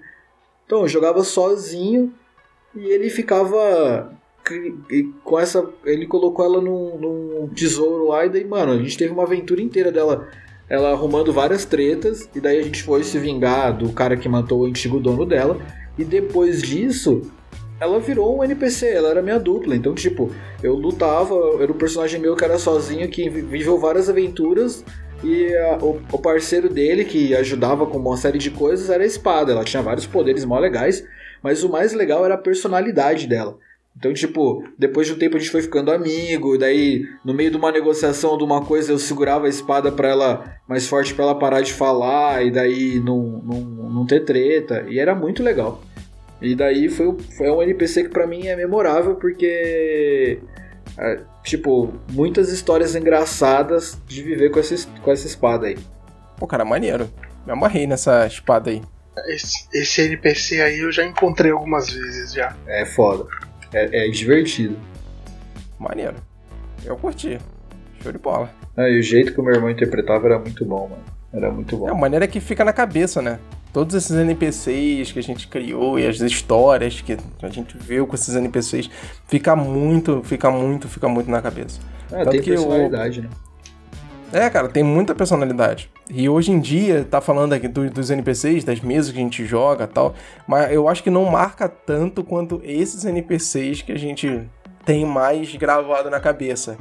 Então, eu jogava sozinho e ele ficava com essa. Ele colocou ela num, num tesouro lá, e daí, mano, a gente teve uma aventura inteira dela ela arrumando várias tretas, e daí a gente foi se vingar do cara que matou o antigo dono dela, e depois disso, ela virou um NPC, ela era minha dupla, então, tipo, eu lutava, era um personagem meu que era sozinho, que viveu várias aventuras, e a, o, o, parceiro dele, que ajudava com uma série de coisas, era a espada, ela tinha vários poderes mó legais, mas o mais legal era a personalidade dela. Então, tipo, depois de um tempo a gente foi ficando amigo, daí no meio de uma negociação de uma coisa eu segurava a espada para ela mais forte para ela parar de falar e daí não, não, não ter treta, e era muito legal. E daí foi, foi um NPC que para mim é memorável porque É, tipo, muitas histórias engraçadas de viver com essa, com essa espada aí. Pô, cara, maneiro. Me amarrei nessa espada aí. Esse, esse NPC aí eu já encontrei algumas vezes já. É foda. É, é divertido. Maneiro. Eu curti. Show de bola. Ah, e o jeito que o meu irmão interpretava era muito bom, mano. Era muito bom. É a maneira que fica na cabeça, né? Todos esses NPCs que a gente criou e as histórias que a gente viu com esses NPCs fica muito, fica muito, fica muito na cabeça. É, Tanto tem que personalidade, né? É, cara, tem muita personalidade. E hoje em dia, tá falando aqui do- dos NPCs, das mesas que a gente joga e tal, mas eu acho que não marca tanto quanto esses NPCs que a gente tem mais gravado na cabeça.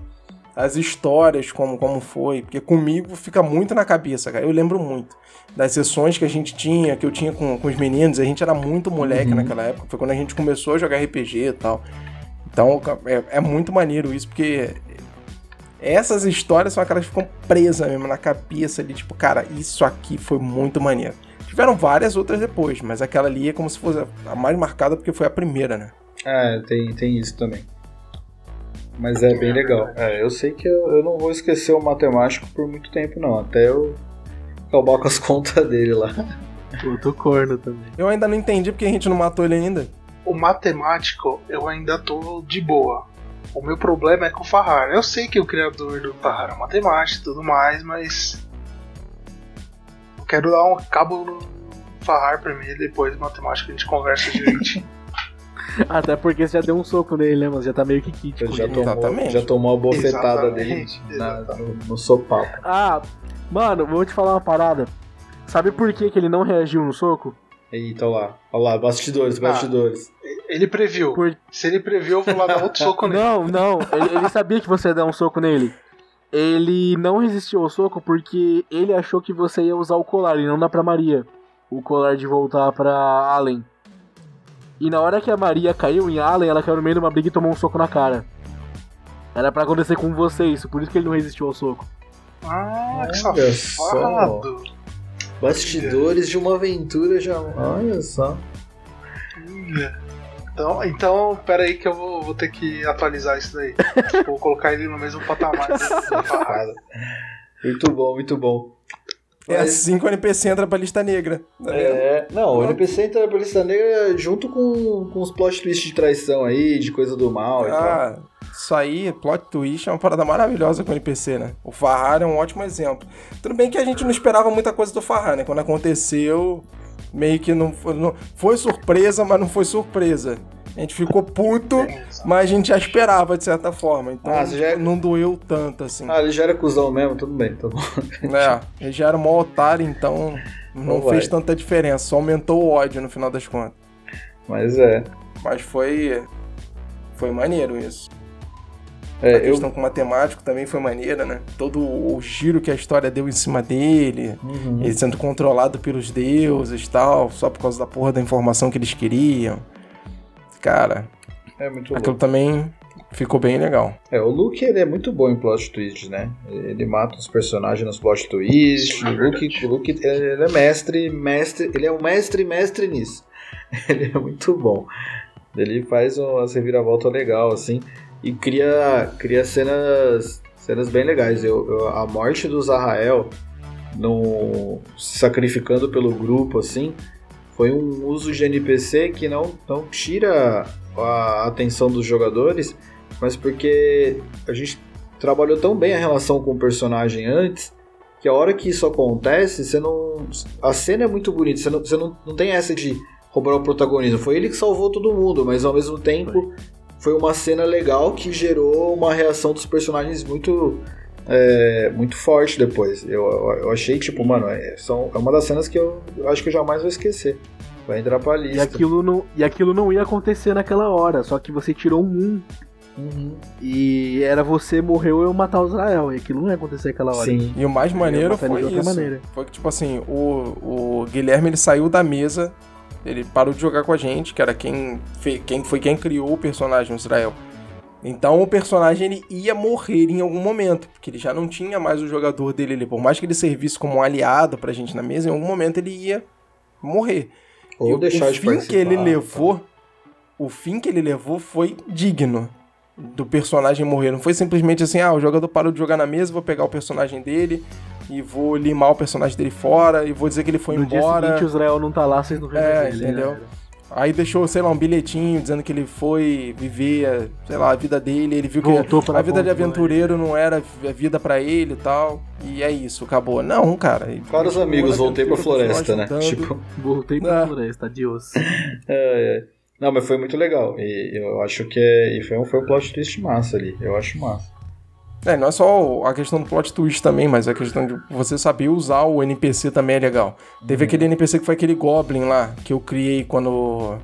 As histórias, como, como foi, porque comigo fica muito na cabeça, cara. Eu lembro muito das sessões que a gente tinha, que eu tinha com, com os meninos, a gente era muito moleque Uhum. naquela época, foi quando a gente começou a jogar RPG e tal. Então é, é muito maneiro isso, porque essas histórias são aquelas que ficam presas mesmo na cabeça ali, tipo, cara, isso aqui foi muito maneiro. Tiveram várias outras depois, mas aquela ali é como se fosse a mais marcada porque foi a primeira, né? É, tem, tem isso também. Mas é bem legal. É, eu sei que eu, eu não vou esquecer o matemático por muito tempo, não. Até eu acabar com as contas dele lá. Puto corno também. Eu ainda não entendi porque a gente não matou ele ainda. O matemático eu ainda tô de boa. O meu problema é com o Farrar. Eu sei que o criador do Farrar é matemático e tudo mais, mas. Eu quero dar um cabo no Farrar primeiro, depois matemático a gente conversa direitinho. Até porque você já deu um soco nele, né, mano? Já tá meio que kit. Já tomou, Exatamente. já tomou a bofetada dele na- no, no sopapo. Ah, mano, vou te falar uma parada. Sabe por que, que ele não reagiu no soco? Eita, olha lá. Olha lá, bastidores, Ah. bastidores. Ele previu. Por... Se ele previu, eu vou lá dar outro soco nele. Não, não. Ele, ele sabia que você ia dar um soco nele. Ele não resistiu ao soco porque ele achou que você ia usar o colar e não dá pra Maria. O colar de voltar pra Allen. E na hora que a Maria caiu em Allen, ela caiu no meio de uma briga e tomou um soco na cara. Era pra acontecer com você isso, por isso que ele não resistiu ao soco. Ah, que Olha safado. Bastidores de uma aventura já. Olha só. Então, então, pera aí que eu vou, vou ter que atualizar isso daí. vou colocar ele no mesmo patamar. Farrar. Muito bom, muito bom. É Mas- assim que o NPC entra pra lista negra. Tá vendo? É, não, o NPC entra pra lista negra junto com, com os plot twists de traição aí, de coisa do mal e tal. Ah, isso aí, plot twist, é uma parada maravilhosa com o NPC, né? O Farrar é um ótimo exemplo. Tudo bem que a gente não esperava muita coisa do Farrar, né? Quando aconteceu, meio que não foi, não- foi surpresa, mas não foi surpresa. A gente ficou puto, mas a gente já esperava de certa forma. Então Ah, já- não doeu tanto assim. Ah, ele já era cuzão mesmo, tudo bem, tá bom. É, ele já era um maior otário, então não Então fez vai. tanta diferença. Só aumentou o ódio no final das contas. Mas é. Mas foi. Foi maneiro isso. A é eu, questão com o matemático também foi maneira, né? Todo o giro que a história deu em cima dele, Uhum. ele sendo controlado pelos deuses e tal, só por causa da porra da informação que eles queriam. Cara, é muito aquilo bom. também ficou bem legal. É, o Luke ele é muito bom em plot twists, né? Ele mata os personagens nos plot twists. O Luke, o Luke ele é mestre, mestre. Ele é um mestre, mestre nisso. Ele é muito bom. Ele faz uma reviravolta legal, assim. E cria, cria cenas, cenas bem legais. Eu, eu- a morte do Zahrael no, se sacrificando pelo grupo, assim, foi um uso de NPC que não, não tira a atenção dos jogadores, mas porque a gente trabalhou tão bem a relação com o personagem antes que a hora que isso acontece, você não. A cena é muito bonita, você não, você não, não tem essa de roubar o protagonismo. Foi ele que salvou todo mundo, mas ao mesmo tempo foi uma cena legal que gerou uma reação dos personagens muito. é, muito forte depois. Eu, eu, eu achei, tipo, mano, é, são, é uma das cenas que eu, eu acho que eu jamais vou esquecer. Vai entrar pra E lista. aquilo, não, e aquilo não ia acontecer naquela hora, só que você tirou um 1 Uhum. e era você morreu eu matar o Israel, e aquilo não ia acontecer naquela hora. Sim. E o mais maneiro foi isso. maneira. Foi que, tipo assim, o, o Guilherme ele saiu da mesa, ele parou de jogar com a gente, que era quem, fe- quem foi quem criou o personagem, Israel. Então o personagem ele ia morrer em algum momento, porque ele já não tinha mais o jogador dele ali. Por mais que ele servisse como um aliado pra gente na mesa, em algum momento ele ia morrer. Ou E o- deixar o de fim que ele levou, o fim que ele levou foi digno. do personagem morrer. Não foi simplesmente assim, ah, o jogador parou de jogar na mesa, vou pegar o personagem dele e vou limar o personagem dele fora e vou dizer que ele foi no embora. dia seguinte o Zrael não tá lá, vocês não É, resolvem, né? entendeu? Aí deixou, sei lá, um bilhetinho dizendo que ele foi viver, sei lá, a vida dele. Ele viu Voltou que a vida de aventureiro não era a vida pra ele e tal. E é isso, acabou. Não, cara. Caros amigos, voltei pra floresta, né? Tipo, Voltei pra Ah. floresta, adiós. é, é. Não, mas foi muito legal. E eu acho que é, e foi, um, foi um plot twist massa ali. Eu acho massa. É, não é só a questão do plot twist também, mas a questão de você saber usar o NPC também é legal. Teve aquele NPC que foi aquele Goblin lá, que eu criei quando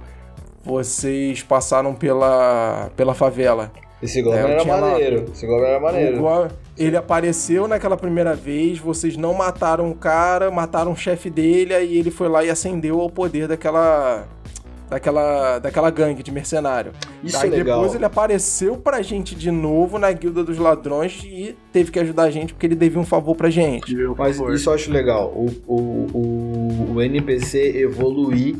vocês passaram pela, pela favela. Esse Goblin É, era tinha lá- maneiro. Esse Goblin era O maneiro. Go- Ele apareceu naquela primeira vez, vocês não mataram o cara, mataram o chefe dele, aí ele foi lá e ascendeu ao poder daquela. Daquela, daquela gangue de mercenário. Isso Aí é legal. depois ele apareceu pra gente de novo na Guilda dos Ladrões e teve que ajudar a gente porque ele devia um favor pra gente. Mas isso eu acho legal. O, o, o, o NPC evoluir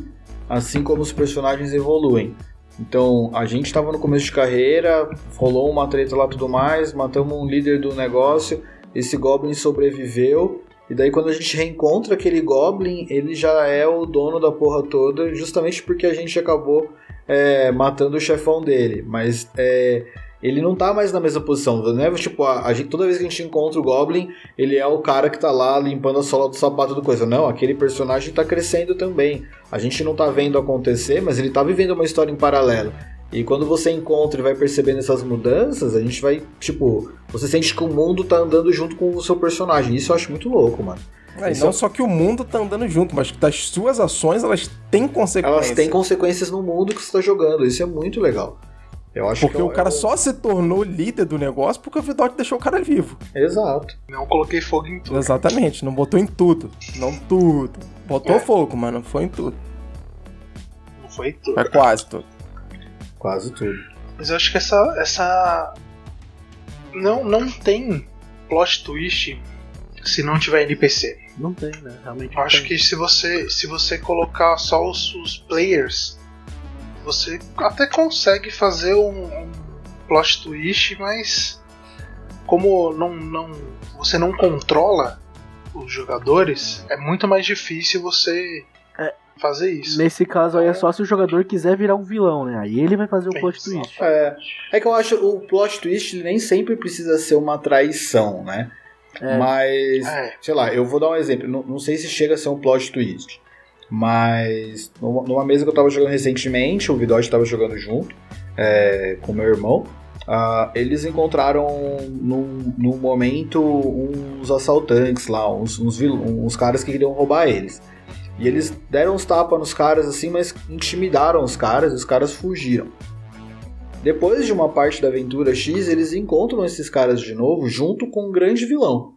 assim como os personagens evoluem. Então, a gente tava no começo de carreira, rolou uma treta lá e tudo mais, matamos um líder do negócio, esse Goblin sobreviveu, e daí quando a gente reencontra aquele Goblin, ele já é o dono da porra toda, justamente porque a gente acabou é, matando o chefão dele. Mas é, ele não tá mais na mesma posição, não é tipo, a, a gente, toda vez que a gente encontra o Goblin, ele é o cara que tá lá limpando a sola do sapato do coisa. Não, aquele personagem tá crescendo também. A gente não tá vendo acontecer, mas ele tá vivendo uma história em paralelo. E quando você encontra e vai percebendo essas mudanças, a gente vai, tipo, você sente que o mundo tá andando junto com o seu personagem. Isso eu acho muito louco, mano. É, e Isso não é- só que o mundo tá andando junto, mas que das suas ações elas têm consequências. Elas têm consequências no mundo que você tá jogando. Isso é muito legal. Eu acho Porque que é o cara é só se tornou líder do negócio porque o Vidote deixou o cara vivo. Exato. Não coloquei fogo em tudo. Exatamente, não botou em tudo. Não tudo. Botou É. fogo, mas não foi em tudo. Não foi tudo. É quase tudo. Quase tudo. Mas eu acho que essa. essa... Não, não tem plot twist se não tiver NPC. Não tem, né? Realmente Eu acho tem. que se você, se você colocar só os, os players, você até consegue fazer um, um plot twist, mas como não, não, você não controla os jogadores, é muito mais difícil você. Fazer isso. Nesse caso aí é só se o jogador quiser virar um vilão, né? Aí ele vai fazer o plot Exato. twist. É, é que eu acho o plot twist ele nem sempre precisa ser uma traição, né? É. Mas, É. sei lá, eu vou dar um exemplo. Não, não sei se chega a ser um plot twist. Mas numa, mesa que eu tava jogando recentemente, o Vidote tava jogando junto é, com meu irmão. ah, eles encontraram num, num momento uns assaltantes lá, uns, uns, vil- uns caras que queriam roubar eles. E eles deram uns tapas nos caras assim, mas intimidaram os caras e os caras fugiram. Depois de uma parte da aventura X, eles encontram esses caras de novo junto com um grande vilão.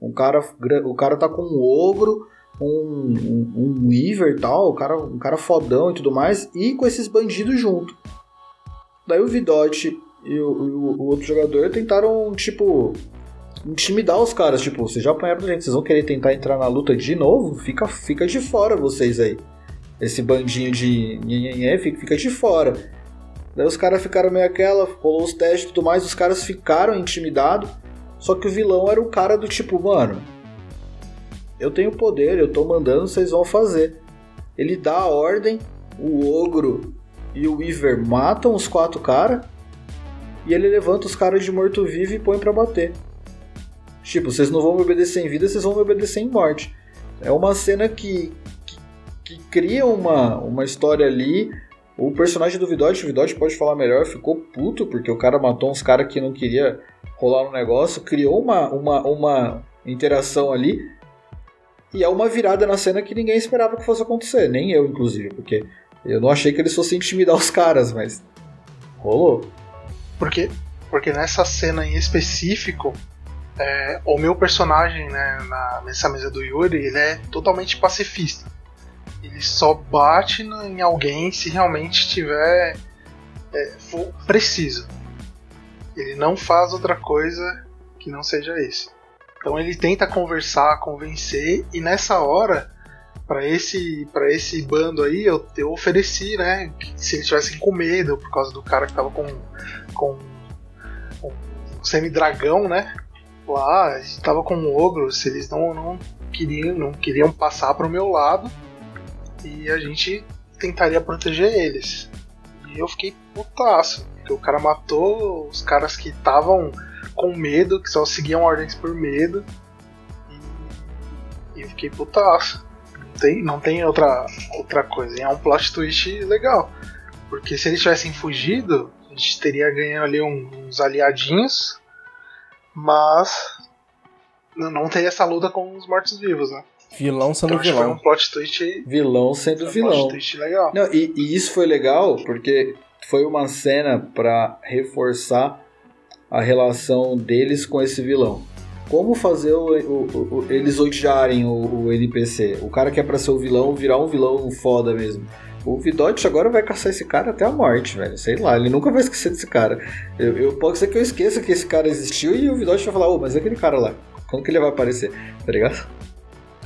Um cara, o cara tá com um ogro, um, um, um Weaver e tal, o cara, um cara fodão e tudo mais, e com esses bandidos junto. Daí o Vidote e o, o- o outro jogador tentaram, tipo, intimidar os caras. Tipo, vocês já apanharam da gente, vocês vão querer tentar entrar na luta de novo? Fica, fica de fora vocês aí. Esse bandinho de nhenhenhé fica, de fora. Daí os caras ficaram meio aquela, rolou os testes e tudo mais, os caras ficaram intimidados. Só que o vilão era o cara do tipo, mano, eu tenho poder, eu tô mandando, vocês vão fazer. Ele dá a ordem, o ogro e o Weaver matam os quatro caras e ele levanta os caras de morto-vivo e põe pra bater. Tipo, vocês não vão me obedecer em vida, vocês vão me obedecer em morte. É uma cena que, que, que cria uma, uma história ali. O personagem do Vidote, o Vidote pode falar melhor, ficou puto porque o cara matou uns caras que não queria rolar no negócio, criou uma, uma, uma interação ali. E é uma virada na cena que ninguém esperava que fosse acontecer, nem eu, inclusive, porque eu não achei que eles fossem intimidar os caras, mas rolou. Porque, porque nessa cena em específico, é, o meu personagem, né, na- nessa mesa do Yuri, ele é totalmente pacifista. Ele só bate em alguém se realmente tiver é, for preciso. Ele não faz outra coisa que não seja isso. Então ele tenta conversar, convencer, e nessa hora, para esse para esse bando aí, eu, eu ofereci, né, se eles tivessem com medo por causa do cara que tava com com semi-dragão, né? Lá, a gente tava com ogro, se eles não, não queriam, não queriam passar pro meu lado. E a gente tentaria proteger eles. E eu fiquei putaço. Porque o cara matou os caras que estavam com medo, que só seguiam ordens por medo. E, eu fiquei putaço. Não tem, não tem outra, outra coisa. É um plot twist legal. Porque se eles tivessem fugido, a gente teria ganho ali uns aliadinhos. Mas não teria essa luta com os mortos-vivos, né? Vilão sendo Então, acho que foi vilão. um plot twist, Vilão sendo um vilão. plot twist legal. Não, e, e isso foi legal porque foi uma cena pra reforçar a relação deles com esse vilão. Como fazer o- o- o- eles odiarem o, o NPC? O cara que é pra ser o vilão virar um vilão foda mesmo. O Vidote agora vai caçar esse cara até a morte, velho. Sei lá, ele nunca vai esquecer desse cara. Eu, eu pode ser que eu esqueça que esse cara existiu e o Vidote vai falar, ô, mas é aquele cara lá. Quando que ele vai aparecer? Tá ligado?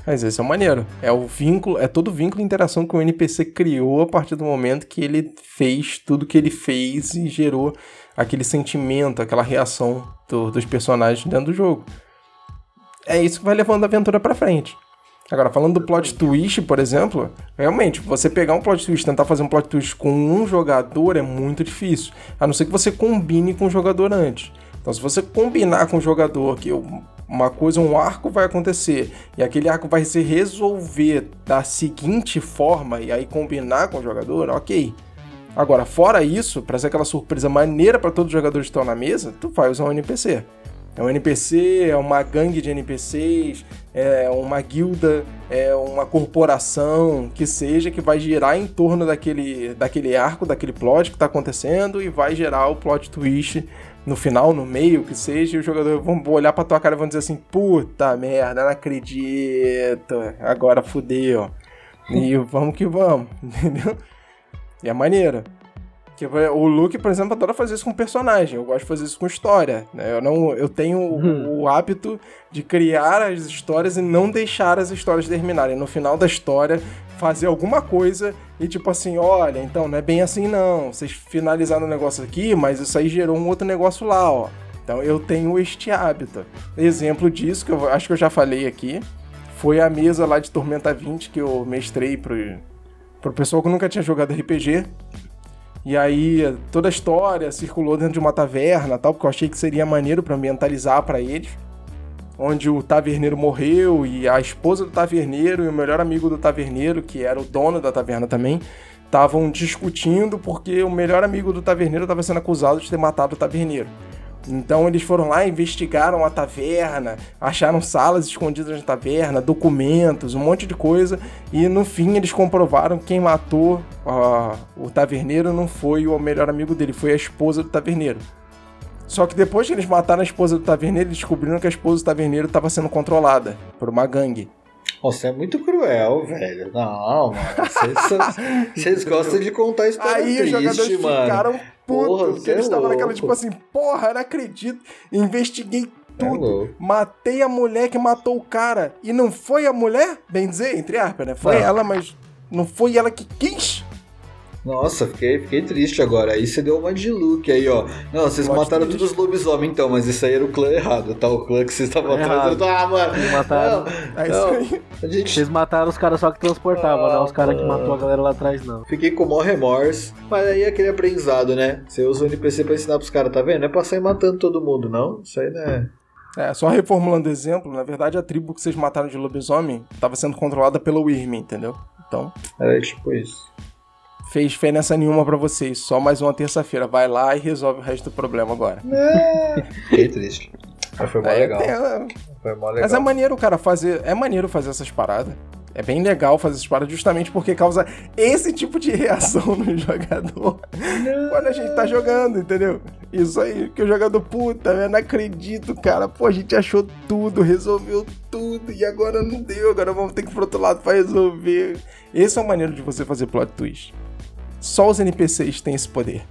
Mas esse é o maneiro. É o vínculo, é todo o vínculo e interação que o NPC criou a partir do momento que ele fez tudo que ele fez e gerou aquele sentimento, aquela reação do- dos personagens dentro do jogo. É isso que vai levando a aventura pra frente. Agora, falando do plot twist, por exemplo, realmente, você pegar um plot twist tentar fazer um plot twist com um jogador é muito difícil. A não ser que você combine com o jogador antes. Então, se você combinar com o jogador que uma coisa, um arco vai acontecer, e aquele arco vai se resolver da seguinte forma, e aí combinar com o jogador, ok. Agora, fora isso, pra ser aquela surpresa maneira pra todos os jogadores que estão na mesa, tu vai usar um NPC. É um NPC, é uma gangue de NPCs, é uma guilda, é uma corporação, que seja, que vai girar em torno daquele, daquele arco, daquele plot que tá acontecendo e vai gerar o plot twist no final, no meio, que seja, e os jogadores vão olhar pra tua cara e vão dizer assim, puta merda, não acredito, agora fudeu. E vamos que vamos, entendeu? E é maneiro. Que o Luke, por exemplo, adora fazer isso com personagem. Eu gosto de fazer isso com história. Né? Eu, não, eu tenho o, o hábito de criar as histórias e não deixar as histórias terminarem. No final da história, fazer alguma coisa e tipo assim, olha, então não é bem assim não. Vocês finalizaram o negócio aqui, mas isso aí gerou um outro negócio lá, ó. Então eu tenho este hábito. Exemplo disso, que eu acho que eu já falei aqui, foi a mesa lá de Tormenta 20 que eu mestrei pro, pro pessoal que nunca tinha jogado RPG. E aí toda a história circulou dentro de uma taverna, tal, porque eu achei que seria maneiro para ambientalizar para eles. Onde o taverneiro morreu e a esposa do taverneiro e o melhor amigo do taverneiro, que era o dono da taverna também, estavam discutindo porque o melhor amigo do taverneiro estava sendo acusado de ter matado o taverneiro. Então eles foram lá, investigaram a taverna, acharam salas escondidas na taverna, documentos, um monte de coisa, e no fim eles comprovaram que quem matou ah, o taverneiro não foi o melhor amigo dele, foi a esposa do taverneiro. Só que depois que eles mataram a esposa do taverneiro, eles descobriram que a esposa do taverneiro estava sendo controlada por uma gangue. Nossa, é muito cruel, velho. Não, mano. Vocês- gostam de contar história Aí os jogadores triste, mano. ficaram putos, Porra, porque cê é eles estavam naquela tipo assim, porra, eu não acredito, investiguei É tudo. louco. Matei a mulher que matou o cara. E não foi a mulher? Bem dizer, entre aspas, né? Foi Não. ela, mas não foi ela que quis. Nossa, fiquei, fiquei triste agora. Aí você deu uma de Luke aí, ó. Não, vocês Plot mataram twist. todos os lobisomens então, mas isso aí era o clã errado, tá? O clã que vocês estavam atrás. Ah, mano. Eles mataram. Não, É isso não. aí. A gente Vocês mataram os caras só que transportavam, Ah, não os caras que mano. matou a galera lá atrás, não. Fiquei com o maior remorso. Mas aí é aquele aprendizado, né? Você usa o NPC pra ensinar pros caras, tá vendo? Não é pra sair matando todo mundo, não. Isso aí não é. É, só reformulando o exemplo, na verdade a tribo que vocês mataram de lobisomem estava sendo controlada pelo Wyrm, entendeu? Então, Era tipo isso. Fez diferença nenhuma pra vocês. Só mais uma terça-feira. Vai lá e resolve o resto do problema agora. Fiquei triste. Mas foi mó É, legal. é, Foi mó legal. Mas é maneiro, cara, fazer. É maneiro fazer essas paradas. É bem legal fazer essas paradas justamente porque causa esse tipo de reação no jogador quando a gente tá jogando, entendeu? Isso aí, que o jogador, puta, eu não acredito, cara. Pô, a gente achou tudo, resolveu tudo e agora não deu, agora vamos ter que ir pro outro lado pra resolver. Esse é o maneiro de você fazer plot twist. Só os NPCs têm esse poder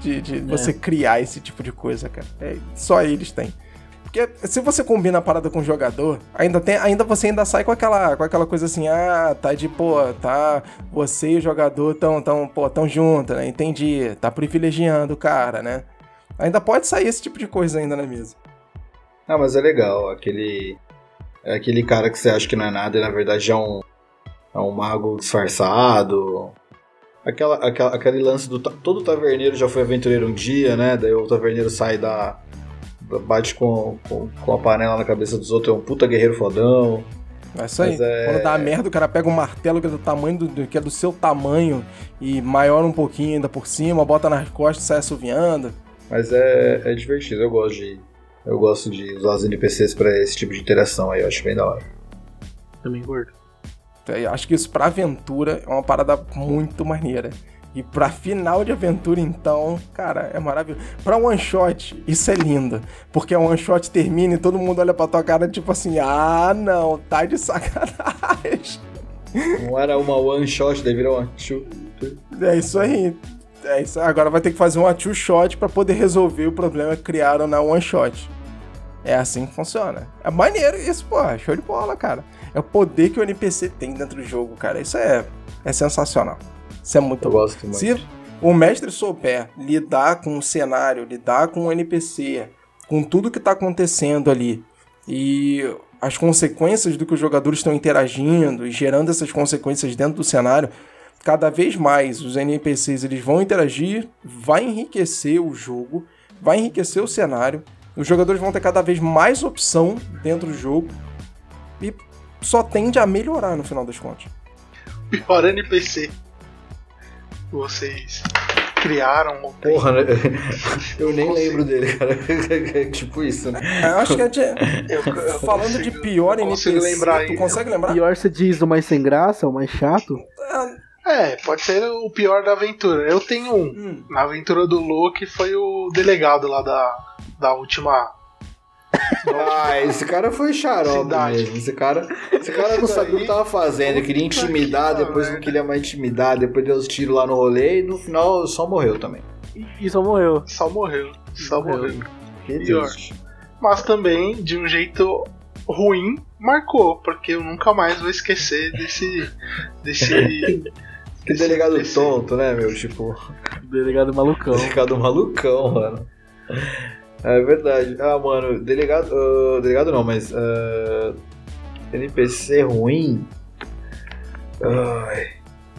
de, de você criar esse tipo de coisa, cara. É, só eles têm. Porque se você combina a parada com o jogador, ainda, tem, ainda você ainda sai com aquela, com aquela coisa assim, ah, tá de, pô, tá, você e o jogador tão, tão, pô, tão junto, né? Entendi. Tá privilegiando o cara, né? Ainda pode sair esse tipo de coisa ainda na mesa. Ah, mas é legal. Aquele. É aquele cara que você acha que não é nada e na verdade é um. É um mago disfarçado. Aquela, aquela, aquele lance do. Todo taverneiro já foi aventureiro um dia, né? Daí o taverneiro sai da. da- bate com, com, com a panela na cabeça dos outros, é um puta guerreiro fodão. É isso aí. Mas é- Quando dá merda, o cara pega um martelo que é do tamanho do, do- que é do seu tamanho e maior um pouquinho ainda por cima, bota nas costas e sai assoviando. Mas é, é divertido, eu gosto de. Eu gosto de usar os NPCs pra esse tipo de interação aí, eu acho bem da hora. Também gordo. Eu acho que isso pra aventura é uma parada muito maneira. E pra final de aventura, então, cara, é maravilhoso. Pra one shot, isso é lindo. Porque a one shot termina e todo mundo olha pra tua cara tipo assim: ah, não, tá de sacanagem. Não era uma one shot, daí virou uma two. É isso aí. É isso. Agora vai ter que fazer uma two shot pra poder resolver o problema que criaram na one shot. É assim que funciona. É maneiro isso, pô. Show de bola, cara. É o poder que o NPC tem dentro do jogo, cara. Isso é, é sensacional. Isso é muito Eu bom. gosto muito. Se o mestre souber lidar com o cenário, lidar com o NPC, com tudo que tá acontecendo ali e as consequências do que os jogadores estão interagindo e gerando essas consequências dentro do cenário, cada vez mais os NPCs eles vão interagir, vai enriquecer o jogo, vai enriquecer o cenário, os jogadores vão ter cada vez mais opção dentro do jogo e só tende a melhorar no final das contas. Pior NPC. Vocês criaram ou tem. Porra, né? eu nem lembro dele, cara. É tipo isso, né? Eu acho que é de... Eu, eu Falando de consigo- pior eu NPC, consigo lembrar tu aí. consegue lembrar? Pior você diz o mais sem graça, o mais chato? É, pode ser o pior da aventura. Eu tenho um. Hum. Na aventura do Luke foi o delegado lá da, da última. Ah, esse cara foi xarope mesmo. Esse cara, esse cara não sabia o que tava fazendo. Queria intimidar, depois não pariu. queria mais intimidar, depois deu os tiros lá no rolê e no final só morreu também. E, só morreu. Só morreu. Só Morreu. morreu. Que Pior. Mas também, de um jeito ruim, marcou. Porque eu nunca mais vou esquecer desse. desse. Que desse delegado NPC. tonto, né, meu? Tipo, Delegado malucão. delegado malucão, mano. É verdade. Ah, mano, delegado. ah, delegado não, mas. ah, NPC ruim. Ai.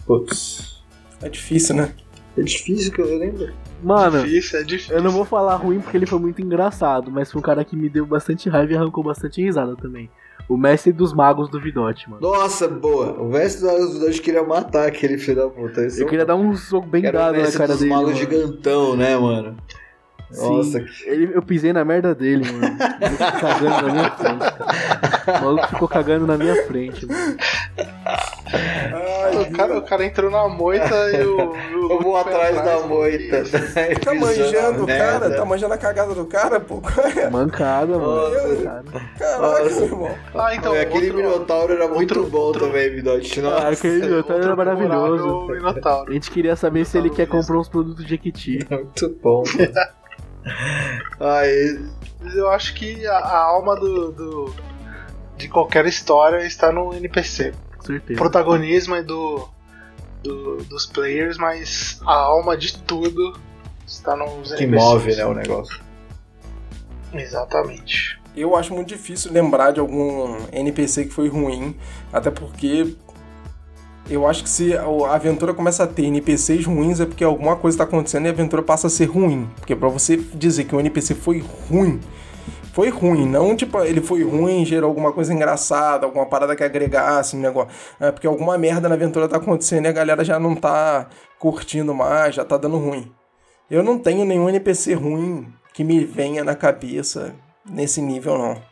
Putz. É difícil, né? É difícil que eu lembro. Mano, Difícil, é difícil. eu não vou falar ruim porque ele foi muito engraçado, mas foi um cara que me deu bastante raiva e arrancou bastante risada também. O mestre dos magos do Vidote, mano. Nossa, boa. O mestre dos dois queria matar aquele filho da puta. Esse Eu queria dar um soco bem Era o dado na mestre cara dos dele. magos mano. gigantão, né, mano? Sim. Nossa, que- Ele, eu pisei na merda dele, mano. Ele ficou cagando na minha frente, cara. O maluco ficou cagando na minha frente, mano. O cara, o cara entrou na moita e o. o eu vou foi atrás da moita. Tá manjando o cara, tá manjando a cagada do cara, pô. Mancada, mano. Nossa. Caraca, Nossa. meu irmão. Ah, então. aquele outro- Minotauro era muito outro- bom outro- também. Nossa. Ah, aquele Minotauro era maravilhoso. Minotauro. A gente queria saber se ele quer comprar uns produtos de Equiti. Muito bom. Mas eu acho que a, a alma do, do- de qualquer história está no NPC. Certeza. protagonismo é do, do- dos players, mas a alma de tudo está nos que NPCs. move, né, o negócio. Exatamente. Eu acho muito difícil lembrar de algum NPC que foi ruim, até porque eu acho que se a aventura começa a ter NPCs ruins é porque alguma coisa está acontecendo e a aventura passa a ser ruim. Porque pra você dizer que um NPC foi ruim, foi ruim, não tipo ele foi ruim, gerou alguma coisa engraçada, alguma parada que agregasse no negócio. É porque alguma merda na aventura tá acontecendo e a galera já não tá curtindo mais, já tá dando ruim. Eu não tenho nenhum NPC ruim que me venha na cabeça nesse nível, não.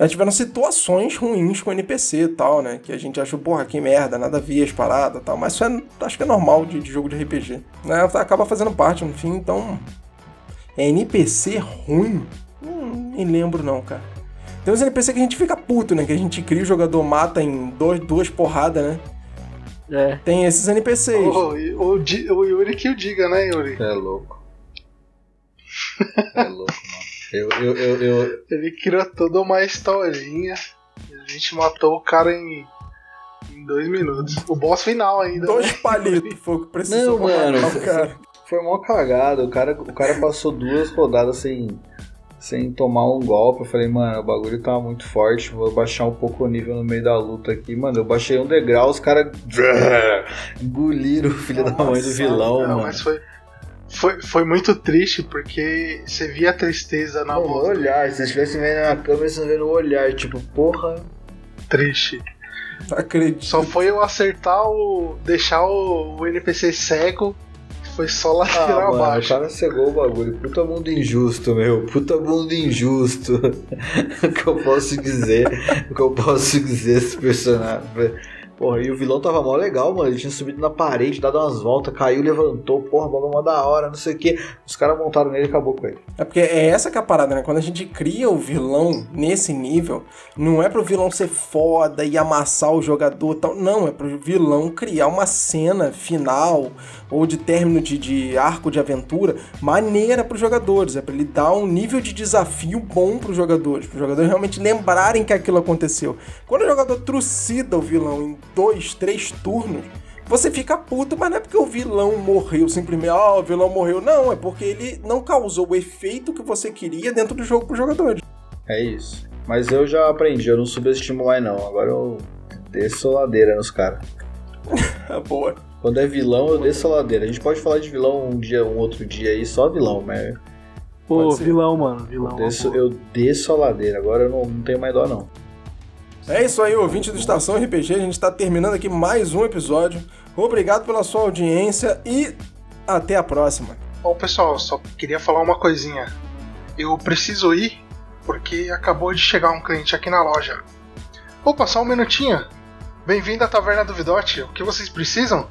Já tiveram situações ruins com NPC e tal, né? Que a gente achou, porra, que merda, nada a ver as paradas e tal. Mas isso é, acho que é normal de, de jogo de RPG. Né? Acaba fazendo parte no fim, então. É NPC ruim? Hum, nem lembro não, cara. Tem uns NPC que a gente fica puto, né? Que a gente cria o jogador mata em dois, duas porradas, né? É. Tem esses NPCs. O, o, Di- o Yuri que o diga, né, Yuri? É louco. É louco, mano. Eu, eu, eu, eu, Ele criou toda uma historinha. e A gente matou o cara em, em dois minutos. O boss final ainda. né? Dois palitos foi o que precisou Não, mano. cara. foi mó cagado. O cara, o cara passou duas rodadas sem, sem tomar um golpe. Eu falei, mano, o bagulho tá muito forte. Vou baixar um pouco o nível no meio da luta aqui. Mano, eu baixei um degrau, os caras engoliram o filho da mãe do vilão, Não, mano. mas foi, foi, foi muito triste porque você via a tristeza na No voz. olhar, se vocês estivessem vendo na câmera, vocês vendo o olhar, tipo, porra. Triste. Acredito. Só foi eu acertar o. deixar o, o NPC cego. Foi só Ah, lateral mano, o abaixo. cara cegou o bagulho. Puta mundo injusto, meu. Puta mundo injusto. o que eu posso dizer? o que eu posso dizer desse personagem? Porra, e o vilão tava mó legal, mano. Ele tinha subido na parede, dado umas voltas, caiu, levantou. Porra, bagulho mó da hora, não sei o que. Os caras montaram nele e acabou com ele. É porque é essa que é a parada, né? Quando a gente cria o vilão nesse nível, não é pro vilão ser foda e amassar o jogador tal. Não, é pro vilão criar uma cena final ou de término de, de arco de aventura maneira pros jogadores. É pra ele dar um nível de desafio bom pros jogadores. Para os jogadores realmente lembrarem que aquilo aconteceu. Quando o jogador trucida o vilão em dois, três turnos, você fica puto, mas não é porque o vilão morreu simplesmente, ah, o vilão morreu. Não, é porque ele não causou o efeito que você queria dentro do jogo pros jogadores. É isso. Mas eu já aprendi, eu não subestimo mais não. Agora eu desço ladeira nos caras. Boa. Quando é vilão, eu desço a ladeira. A gente pode falar de vilão um dia, um outro dia aí, só vilão, mas Pô, vilão, mano. Vilão. eu desço, eu desço a ladeira. Agora eu não, não tenho mais dó, não. É isso aí, ouvinte do Estação RPG. A gente tá terminando aqui mais um episódio. Obrigado pela sua audiência e até a próxima. Bom, pessoal, só queria falar uma coisinha. Eu preciso ir porque acabou de chegar um cliente aqui na loja. Opa, só um minutinho. Bem-vindo à Taverna do Vidote. O que vocês precisam?